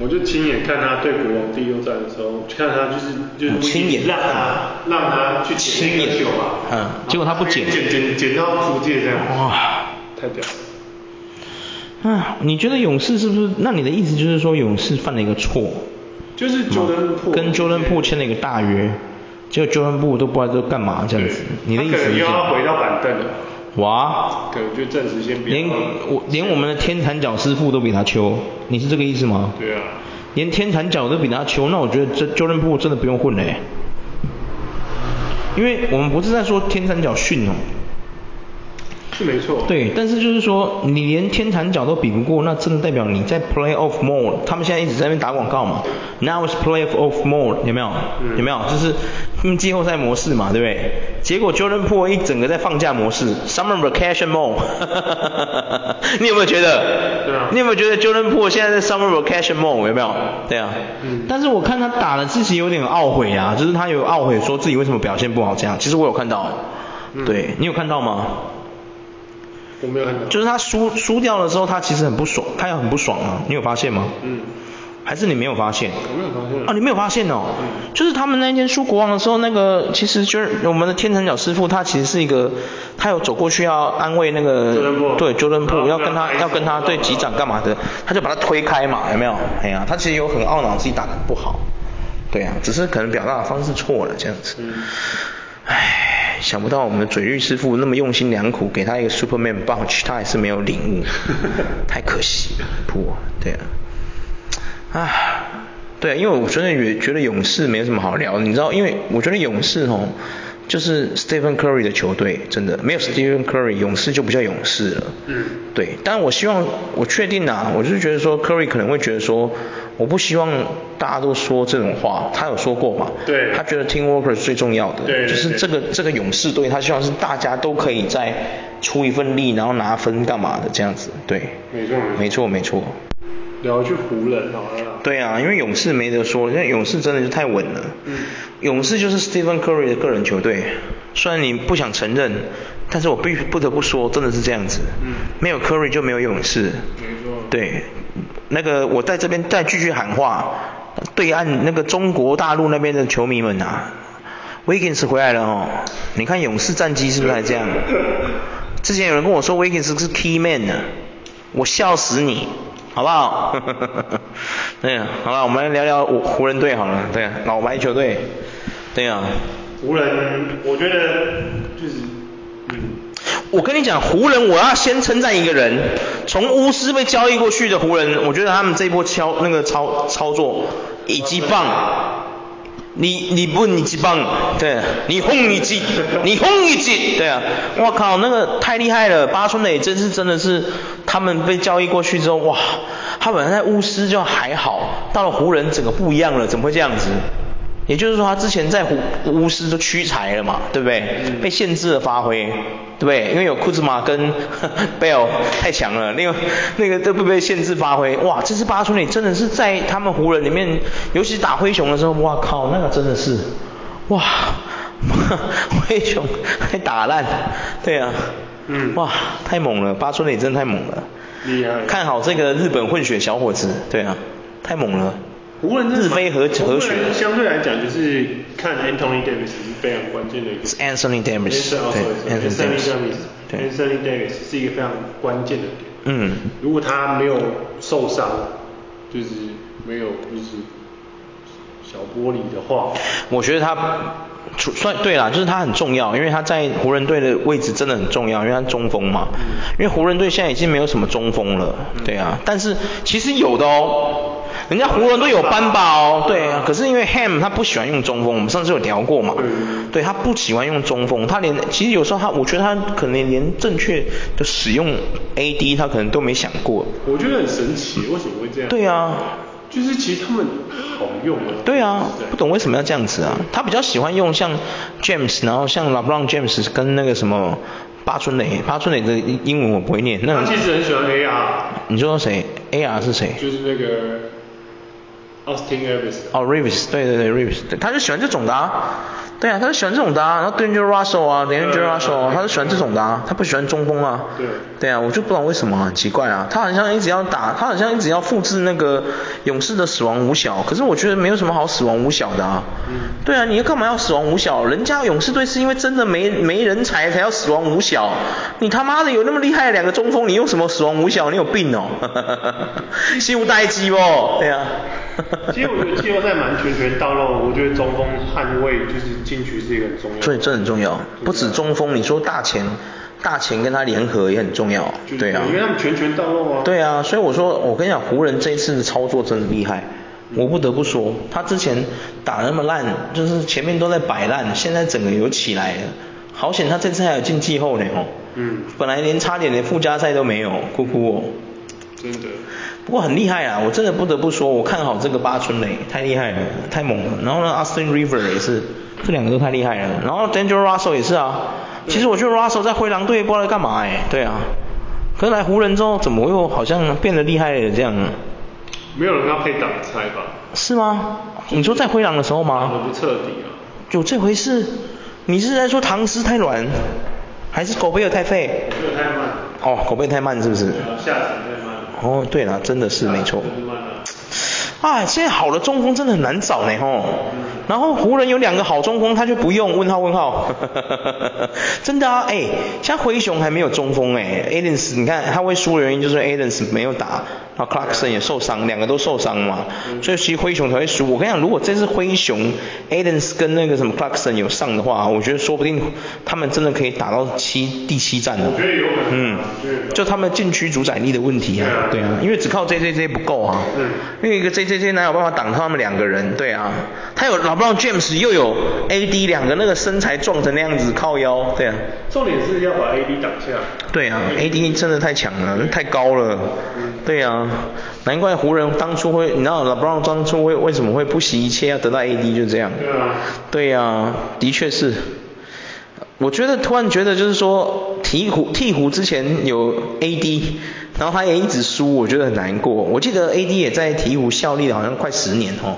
我就亲眼看他对国王第六战的时候，看他就是就是亲眼让他让他去捡那个球嘛，嗯，结果他不捡，捡捡捡到出界这样，哇，太屌了。啊，你觉得勇士是不是？那你的意思就是说勇士犯了一个错？就是 Jordan Poole 跟 Jordan Poole 签了一个大约，结果 Jordan Poole 都不知道都干嘛这样子。你的意思是？可能又要回到板凳了。哇，可能就暂时先别。连我连我们的天残脚师傅都比他秋，你是这个意思吗？对啊。连天残脚都比他秋，那我觉得这 Jordan Poole 真的不用混嘞。因为我们不是在说天残脚逊哦，是没错。对，但是就是说你连天残脚都比不过，那真的代表你在 playoff mode。他们现在一直在那边打广告嘛，Now is playoff mode，有没有？嗯、有没有？就是嗯季后赛模式嘛，对不对？结果 Jordan Poole 一整个在放假模式，Summer vacation mode。你有没有觉得？对啊。你有没有觉得 Jordan Poole 现在在 Summer vacation mode？有没有？对啊。嗯。但是我看他打的自己有点懊悔啊，就是他有懊悔说自己为什么表现不好这样。其实我有看到。嗯、对，你有看到吗？我没有看到。就是他输输掉的时候，他其实很不爽，他也很不爽啊。你有发现吗？嗯。还是你没有发现？我没有发现。啊，你没有发现哦。嗯。就是他们那天输国王的时候，那个其实就是我们的天成角师傅，他其实是一个，他有走过去要安慰那个，对，Jordan Poole 要跟他要跟他对击掌干嘛的，他就把他推开嘛，有没有？哎呀，他其实有很懊恼自己打得不好。对啊，只是可能表达的方式错了这样子。嗯。唉。想不到我们的嘴绿师傅那么用心良苦，给他一个 Superman Bunch，他还是没有领悟，太可惜了，不，对啊，啊，对啊，因为我真的觉觉得勇士没什么好聊，你知道，因为我觉得勇士哦，就是 Stephen Curry 的球队，真的没有 Stephen Curry，勇士就不叫勇士了，嗯，对，但我希望，我确定啊，我就是觉得说 Curry 可能会觉得说。我不希望大家都说这种话，他有说过嘛？对。他觉得 teamwork 是最重要的，对，就是这个这个勇士队，他希望是大家都可以再出一份力，然后拿分干嘛的这样子，对。没错没错没错。聊去湖人好了。对啊，因为勇士没得说，因为勇士真的是太稳了。嗯。勇士就是 Stephen Curry 的个人球队，虽然你不想承认，但是我必须不得不说，真的是这样子。嗯。没有 Curry 就没有勇士。没错。对。那个，我在这边再继续喊话，对岸那个中国大陆那边的球迷们啊，Wiggins 回来了哦，你看勇士战绩是不是还这样？之前有人跟我说 Wiggins 是 Key Man 呢，我笑死你，好不好？对啊，好了，我们来聊聊湖人队好了，对啊，老牌球队，对啊。湖人，我觉得就是，我跟你讲，湖人我要先称赞一个人，从巫师被交易过去的湖人，我觉得他们这一波敲那个操操作以及棒，你你不你几棒，对，你轰一击，你轰一击，对啊，我靠，那个太厉害了，八村垒真是真的是，他们被交易过去之后，哇，他本来在巫师就还好，到了湖人整个不一样了，怎么会这样子？也就是说，他之前在湖巫师都屈才了嘛，对不对？嗯、被限制了发挥，对不对？因为有库兹马跟 贝尔太强了，那个那个都不被限制发挥。哇，这次八村垒真的是在他们湖人里面，尤其打灰熊的时候，哇靠，那个真的是，哇，灰熊还打烂，对啊，嗯，哇，太猛了，八村垒真的太猛了，厉害，看好这个日本混血小伙子，对啊，太猛了。湖人日非和和血，相对来讲就是看 Anthony Davis 是非常关键的一个。Anthony Davis，对，Anthony Davis，对，Anthony Davis 是一个非常关键的点。嗯。如果他没有受伤，就是没有就是小玻璃的话，我觉得他算对啦，就是他很重要，因为他在湖人队的位置真的很重要，因为他中锋嘛。嗯。因为湖人队现在已经没有什么中锋了，对啊，但是其实有的哦。人家湖人队有班霸哦，对啊，可是因为 Ham 他不喜欢用中锋，我们上次有聊过嘛，对，他不喜欢用中锋，他连其实有时候他，我觉得他可能连正确的使用 AD 他可能都没想过。我觉得很神奇，为什么会这样？对啊，就是其实他们好用啊。对啊，不懂为什么要这样子啊？他比较喜欢用像 James，然后像 LeBron James 跟那个什么八村垒，八村垒的英文我不会念。那他其实很喜欢 AR。你说谁？AR 是谁？就是那个。Austin Rivers 哦，Rivers，对对对，Rivers，对，他就喜欢这种的啊，对啊，他就喜欢这种的啊，然后 D'Angelo Russell 啊，D'Angelo Russell，他就喜欢这种的啊，他不喜欢中锋啊，对，对啊，我就不知道为什么，很奇怪啊，他好像一直要打，他好像一直要复制那个勇士的死亡五小，可是我觉得没有什么好死亡五小的啊，嗯，对啊，你要干嘛要死亡五小？人家勇士队是因为真的没没人才才要死亡五小，你他妈的有那么厉害的两个中锋，你用什么死亡五小？你有病哦，心无待机哦，对啊。其实我觉得季后赛蛮拳拳到肉，我觉得中锋捍卫就是禁区是一个很重要的。所以这很重要，不止中锋，你说大前，大前跟他联合也很重要，对啊。因为他们拳拳到肉啊。对啊，所以我说，我跟你讲，湖人这一次的操作真的厉害，我不得不说，他之前打那么烂，就是前面都在摆烂，现在整个有起来了，好险他这次还有进季后呢哦。嗯，本来连差点连附加赛都没有，哭哭哦。真的。不过很厉害啊，我真的不得不说，我看好这个八村垒，太厉害了，太猛了。然后呢，Austin Rivers 也是，这两个都太厉害了。然后 D'Angelo Russell 也是啊。其实我觉得 Russell 在灰狼队不知道在干嘛哎，对啊。可是来湖人之后，怎么又好像变得厉害了这样？没有人要配挡拆吧？是吗？你说在灰狼的时候吗？我不彻底啊。有这回事？你是在说唐斯太软，还是狗贝尔太废？狗贝尔太慢。哦，狗贝尔太慢是不是？下场太慢。哦，对了，真的是没错。啊，现在好的中锋真的很难找呢吼。然后湖人有两个好中锋，他就不用，问号问号。真的啊，哎，像灰熊还没有中锋哎，Adams，你看他会输的原因就是 Adams 没有打，然后 Clarkson 也受伤，两个都受伤嘛，所以其实灰熊才会输。我跟你讲，如果这次灰熊 Adams 跟那个什么 Clarkson 有上的话，我觉得说不定他们真的可以打到七第七战了。嗯，就他们禁区主宰力的问题啊，对啊，因为只靠 JJJ 不够啊，因为一个 JJJ 哪有办法挡他们两个人？对啊，他有老。不让 James 又有 AD 两个那个身材壮成那样子靠腰，对啊。重点是要把 AD 挡下。对啊，AD 真的太强了，太高了。对啊，难怪湖人当初会，你知道 LeBron 当初会为什么会不惜一切要得到 AD 就这样。对啊。对啊，的确是。我觉得突然觉得就是说鹈鹕鹈鹕之前有 AD，然后他也一直输，我觉得很难过。我记得 AD 也在鹈鹕效力了好像快十年哦。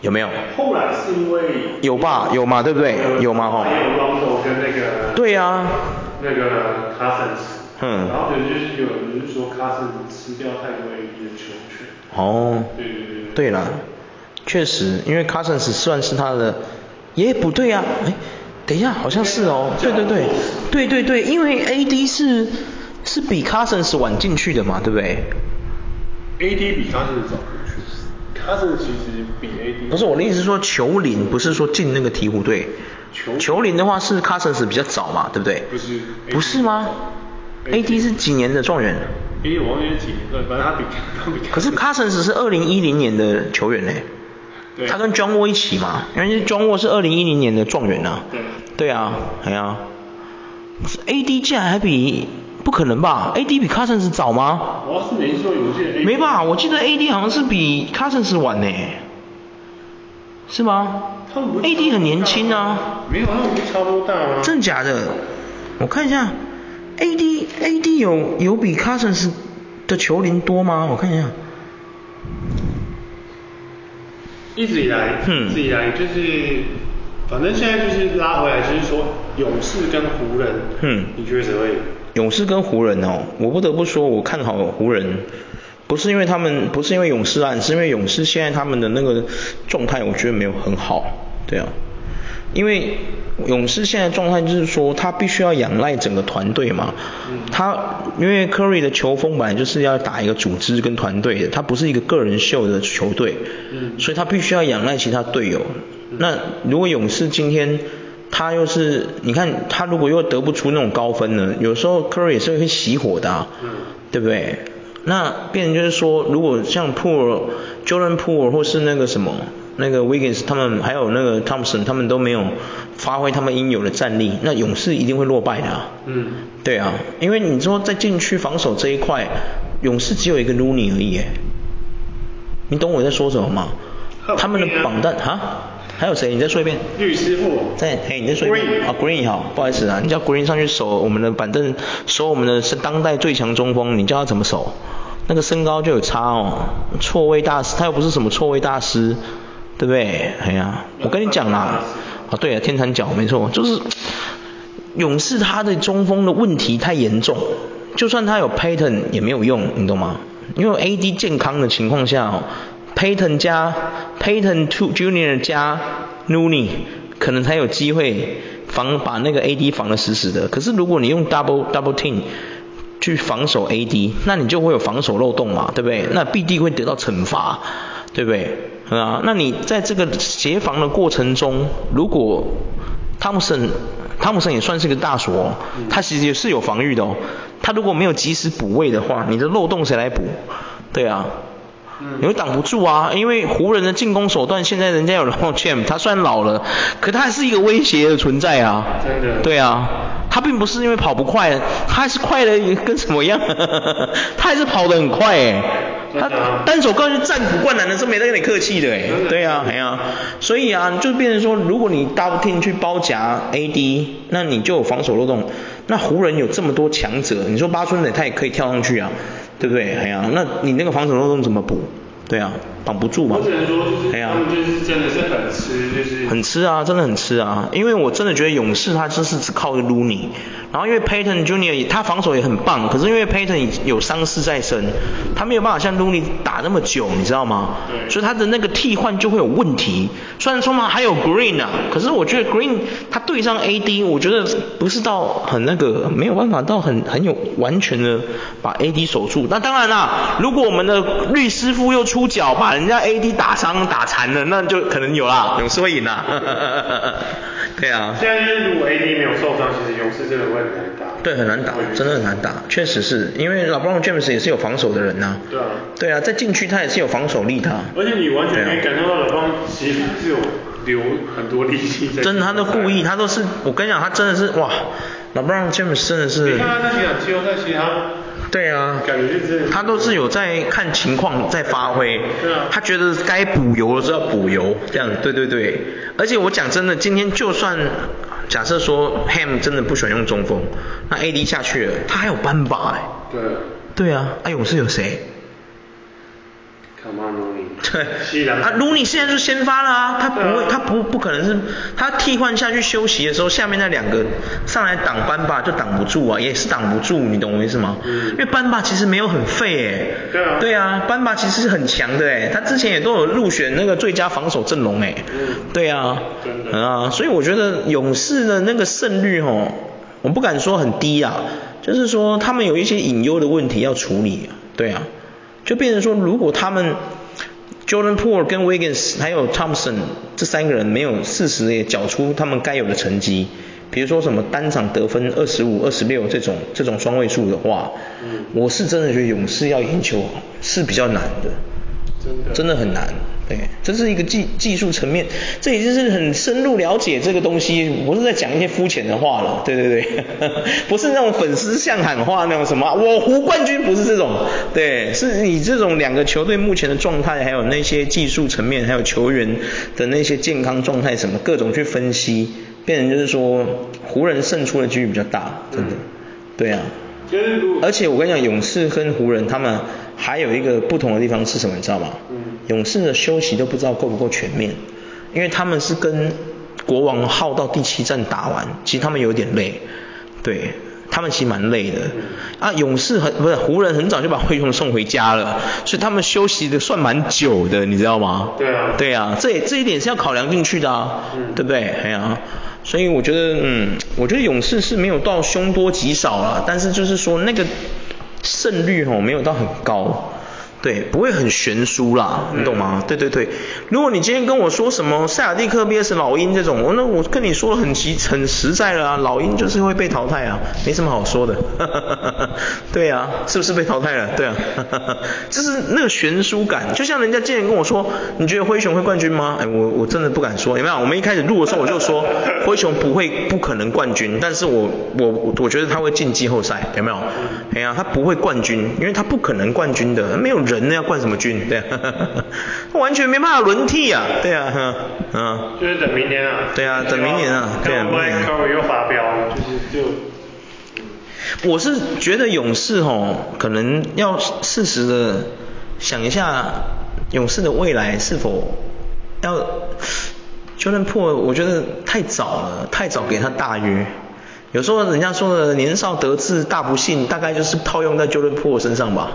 有没有？后来是因为有吧，有嘛，对不对？有嘛哈。还有 Rondo 跟那个。对啊。那个 Cousins。嗯。然后就是有人就是说 Cousins 吃掉太多。哦。对对对。对啦，确实，因为 Cousins 算是他的，也不对啊，哎，等一下，好像是哦，对对对，对对对，因为 AD 是是比 Cousins 晚进去的嘛，对不对？AD 比 Cousins 早。他是其实比 AD 不是我的意思是说球龄不是说进那个鹈鹕队，球球龄的话是 Cousins 比较早嘛，对不对？不是，不是吗？AD 是几年的状元我忘记是几年，对，反正他比他比。可是 Cousins 是二零一零年的球员呢，对，他跟 John Wall 一起嘛，因为 John Wall 是二零一零年的状元啊。对。对啊，哎呀，AD 竟然还比。不可能吧？AD 比 Cousins 早吗？我是没说，我记得 AD 没吧？我记得 AD 好像是比 Cousins 晚呢，是吗？AD 很年轻啊。没有，他们不差不多大吗？真的假的？我看一下，AD AD 有有比 Cousins 的球龄多吗？我看一下。一直以来，嗯，一直以来就是，反正现在就是拉回来，就是说勇士跟湖人，嗯，你觉得谁会？勇士跟湖人哦，我不得不说，我看好湖人，不是因为他们，不是因为勇士啊，是因为勇士现在他们的那个状态，我觉得没有很好，对啊，因为勇士现在状态就是说，他必须要仰赖整个团队嘛，他因为 Curry 的球风本来就是要打一个组织跟团队的，他不是一个个人秀的球队，所以他必须要仰赖其他队友。那如果勇士今天，他又是，你看他如果又得不出那种高分呢，有时候 Curry 也是会熄火的啊，嗯，对不对？那变成就是说，如果像 Poole、Jordan Poole 或是那个什么，那个 Wiggins 他们还有那个 Thompson 他们都没有发挥他们应有的战力，那勇士一定会落败的啊。嗯，对啊，因为你说在禁区防守这一块，勇士只有一个 Looney 而已，你懂我在说什么吗？他们的榜单哈？还有谁？你再说一遍。绿师傅。在，嘿，你再说一遍。啊 Green 好，不好意思啊，你叫 Green 上去守我们的板凳，守我们的是当代最强中锋，你叫他怎么守？那个身高就有差哦。错位大师，他又不是什么错位大师，对不对？哎呀，我跟你讲啦，啊对啊，天残脚没错，就是勇士他的中锋的问题太严重，就算他有 Payton 也没有用，你懂吗？因为 AD 健康的情况下。Payton 加 Payton Two Junior 加 Noonie 可能才有机会防把那个 AD 防得死死的。可是如果你用 Double Double Team 去防守 AD，那你就会有防守漏洞嘛，对不对？那必定会得到惩罚，对不对？啊，那你在这个协防的过程中，如果汤姆森汤姆森也算是个大锁，他其实也是有防御的哦。他如果没有及时补位的话，你的漏洞谁来补？对啊。你会挡不住啊，因为湖人的进攻手段，现在人家有了 LeBron James，他虽然老了，可他还是一个威胁的存在啊。真的。对啊，他并不是因为跑不快，他还是快的跟什么一样，他还是跑得很快哎。他单手高就战斧灌篮的时候没得跟你客气的哎。对啊，哎呀、啊，所以啊，就变成说，如果你 double team 去包夹 AD，那你就有防守漏洞。那湖人有这么多强者，你说八村垒他也可以跳上去啊，对不对？哎呀、那你那个防守漏洞怎么补？对啊，绑不住嘛。我只能说就是，他们就是真的是很吃，就是很吃啊，真的很吃啊。因为我真的觉得勇士他就是只靠 Looney，然后因为 Payton Junior 他防守也很棒，可是因为 Payton 有伤势在身，他没有办法像 Looney 打那么久，你知道吗？对。所以他的那个替换就会有问题。虽然说嘛还有 Green 啊，可是我觉得 Green 他对上 AD，我觉得不是到很那个，没有办法到很很有完全的把 AD 守住。那当然啦，如果我们的绿师傅又出出脚把人家 AD 打伤打残了，那就可能有啦，勇士会赢啦。对啊。现在就是如果 AD 没有受伤，其实勇士真的会很难打。对，很难打，真的很难打，确实是因为 LeBron James 也是有防守的人呐、啊。对啊。对啊，在禁区他也是有防守力的。而且你完全可以感受到 LeBron 其实是有留很多力气在。真的，他都故意，他都是，我跟你讲，他真的是哇，LeBron James 真的是。你看他那几场季后赛，其实他。对啊，感觉就是他都是有在看情况在发挥，对啊，他觉得该补油的时候要补油，这样，对对对。而且我讲真的，今天就算假设说 Ham 真的不喜欢用中锋，那 AD 下去了，他还有班巴哎。对。对啊，啊勇士有谁？对，啊，Looney 现在就先发了啊，他不会，他不不可能是，他替换下去休息的时候，下面那两个上来挡班霸就挡不住啊，也是挡不住，你懂我意思吗？嗯。因为班霸其实没有很废诶。对啊。对啊，班霸其实是很强的诶，他之前也都有入选那个最佳防守阵容诶。嗯。对啊。真的。啊，所以我觉得勇士的那个胜率哦，我不敢说很低啊，就是说他们有一些隐忧的问题要处理啊，对啊。就变成说，如果他们 Jordan Poole 跟 Wiggins 还有 Thompson 这三个人没有适时的缴出他们该有的成绩，比如说什么单场得分二十五、二十六这种这种双位数的话，嗯，我是真的觉得勇士要赢球是比较难的，真的，很难。对，这是一个技技术层面，这已经是很深入了解这个东西，不是在讲一些肤浅的话了。对对对，不是那种粉丝像喊话那种什么，我胡冠军不是这种，对，是你这种两个球队目前的状态，还有那些技术层面，还有球员的那些健康状态什么各种去分析，变成就是说湖人胜出的几率比较大，真的，对啊。而且我跟你讲，勇士跟湖人他们还有一个不同的地方是什么，你知道吗？嗯。勇士的休息都不知道够不够全面，因为他们是跟国王耗到第七战打完，其实他们有点累，对，他们其实蛮累的。啊，勇士很不是湖人很早就把灰熊送回家了，所以他们休息的算蛮久的，你知道吗？对啊。对啊，这这一点是要考量进去的啊，嗯、对不对？哎呀。所以我觉得，嗯，我觉得勇士是没有到凶多吉少了，但是就是说那个胜率吼没有到很高。对，不会很悬殊啦，你懂吗？对对对，如果你今天跟我说什么塞尔蒂克 VS 老鹰这种，我那我跟你说很实很实在了啊，老鹰就是会被淘汰啊，没什么好说的。对啊，是不是被淘汰了？对啊，就是那个悬殊感，就像人家今天跟我说，你觉得灰熊会冠军吗？哎，我我真的不敢说，有没有？我们一开始录的时候我就说 灰熊不会不可能冠军，但是我我我觉得他会进季后赛，有没有？哎呀，他不会冠军，因为他不可能冠军的，没有人。人要冠什么军？对啊，完全没办法轮替啊，对啊，嗯，嗯，就是等明年啊，对啊，等明年啊，对啊，明年。又发飙，就是就，我是觉得勇士吼，可能要适时的想一下勇士的未来是否要 Jordan Poole，我觉得太早了，太早给他大约。有时候人家说的年少得志大不幸，大概就是套用在 Jordan Poole 身上吧。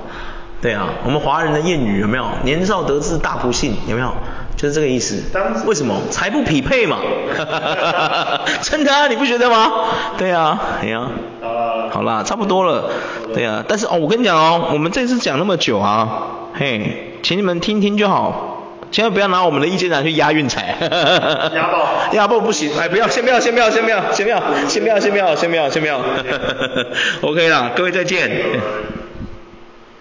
对啊，我们华人的谚语有没有？年少得志大不幸，有没有？就是这个意思。为什么？财不匹配嘛。真的啊，你不觉得吗？对啊，哎呀、啊。好啦，差不多了。对啊，但是哦，我跟你讲哦，我们这次讲那么久啊，嘿，请你们听听就好。千万不要拿我们的意见拿去押运彩。押爆。押爆不行，哎，不要，先不要，先不要，先不要，先不要，先不要，先不要，先不要，先不要。OK 啦，各位再见。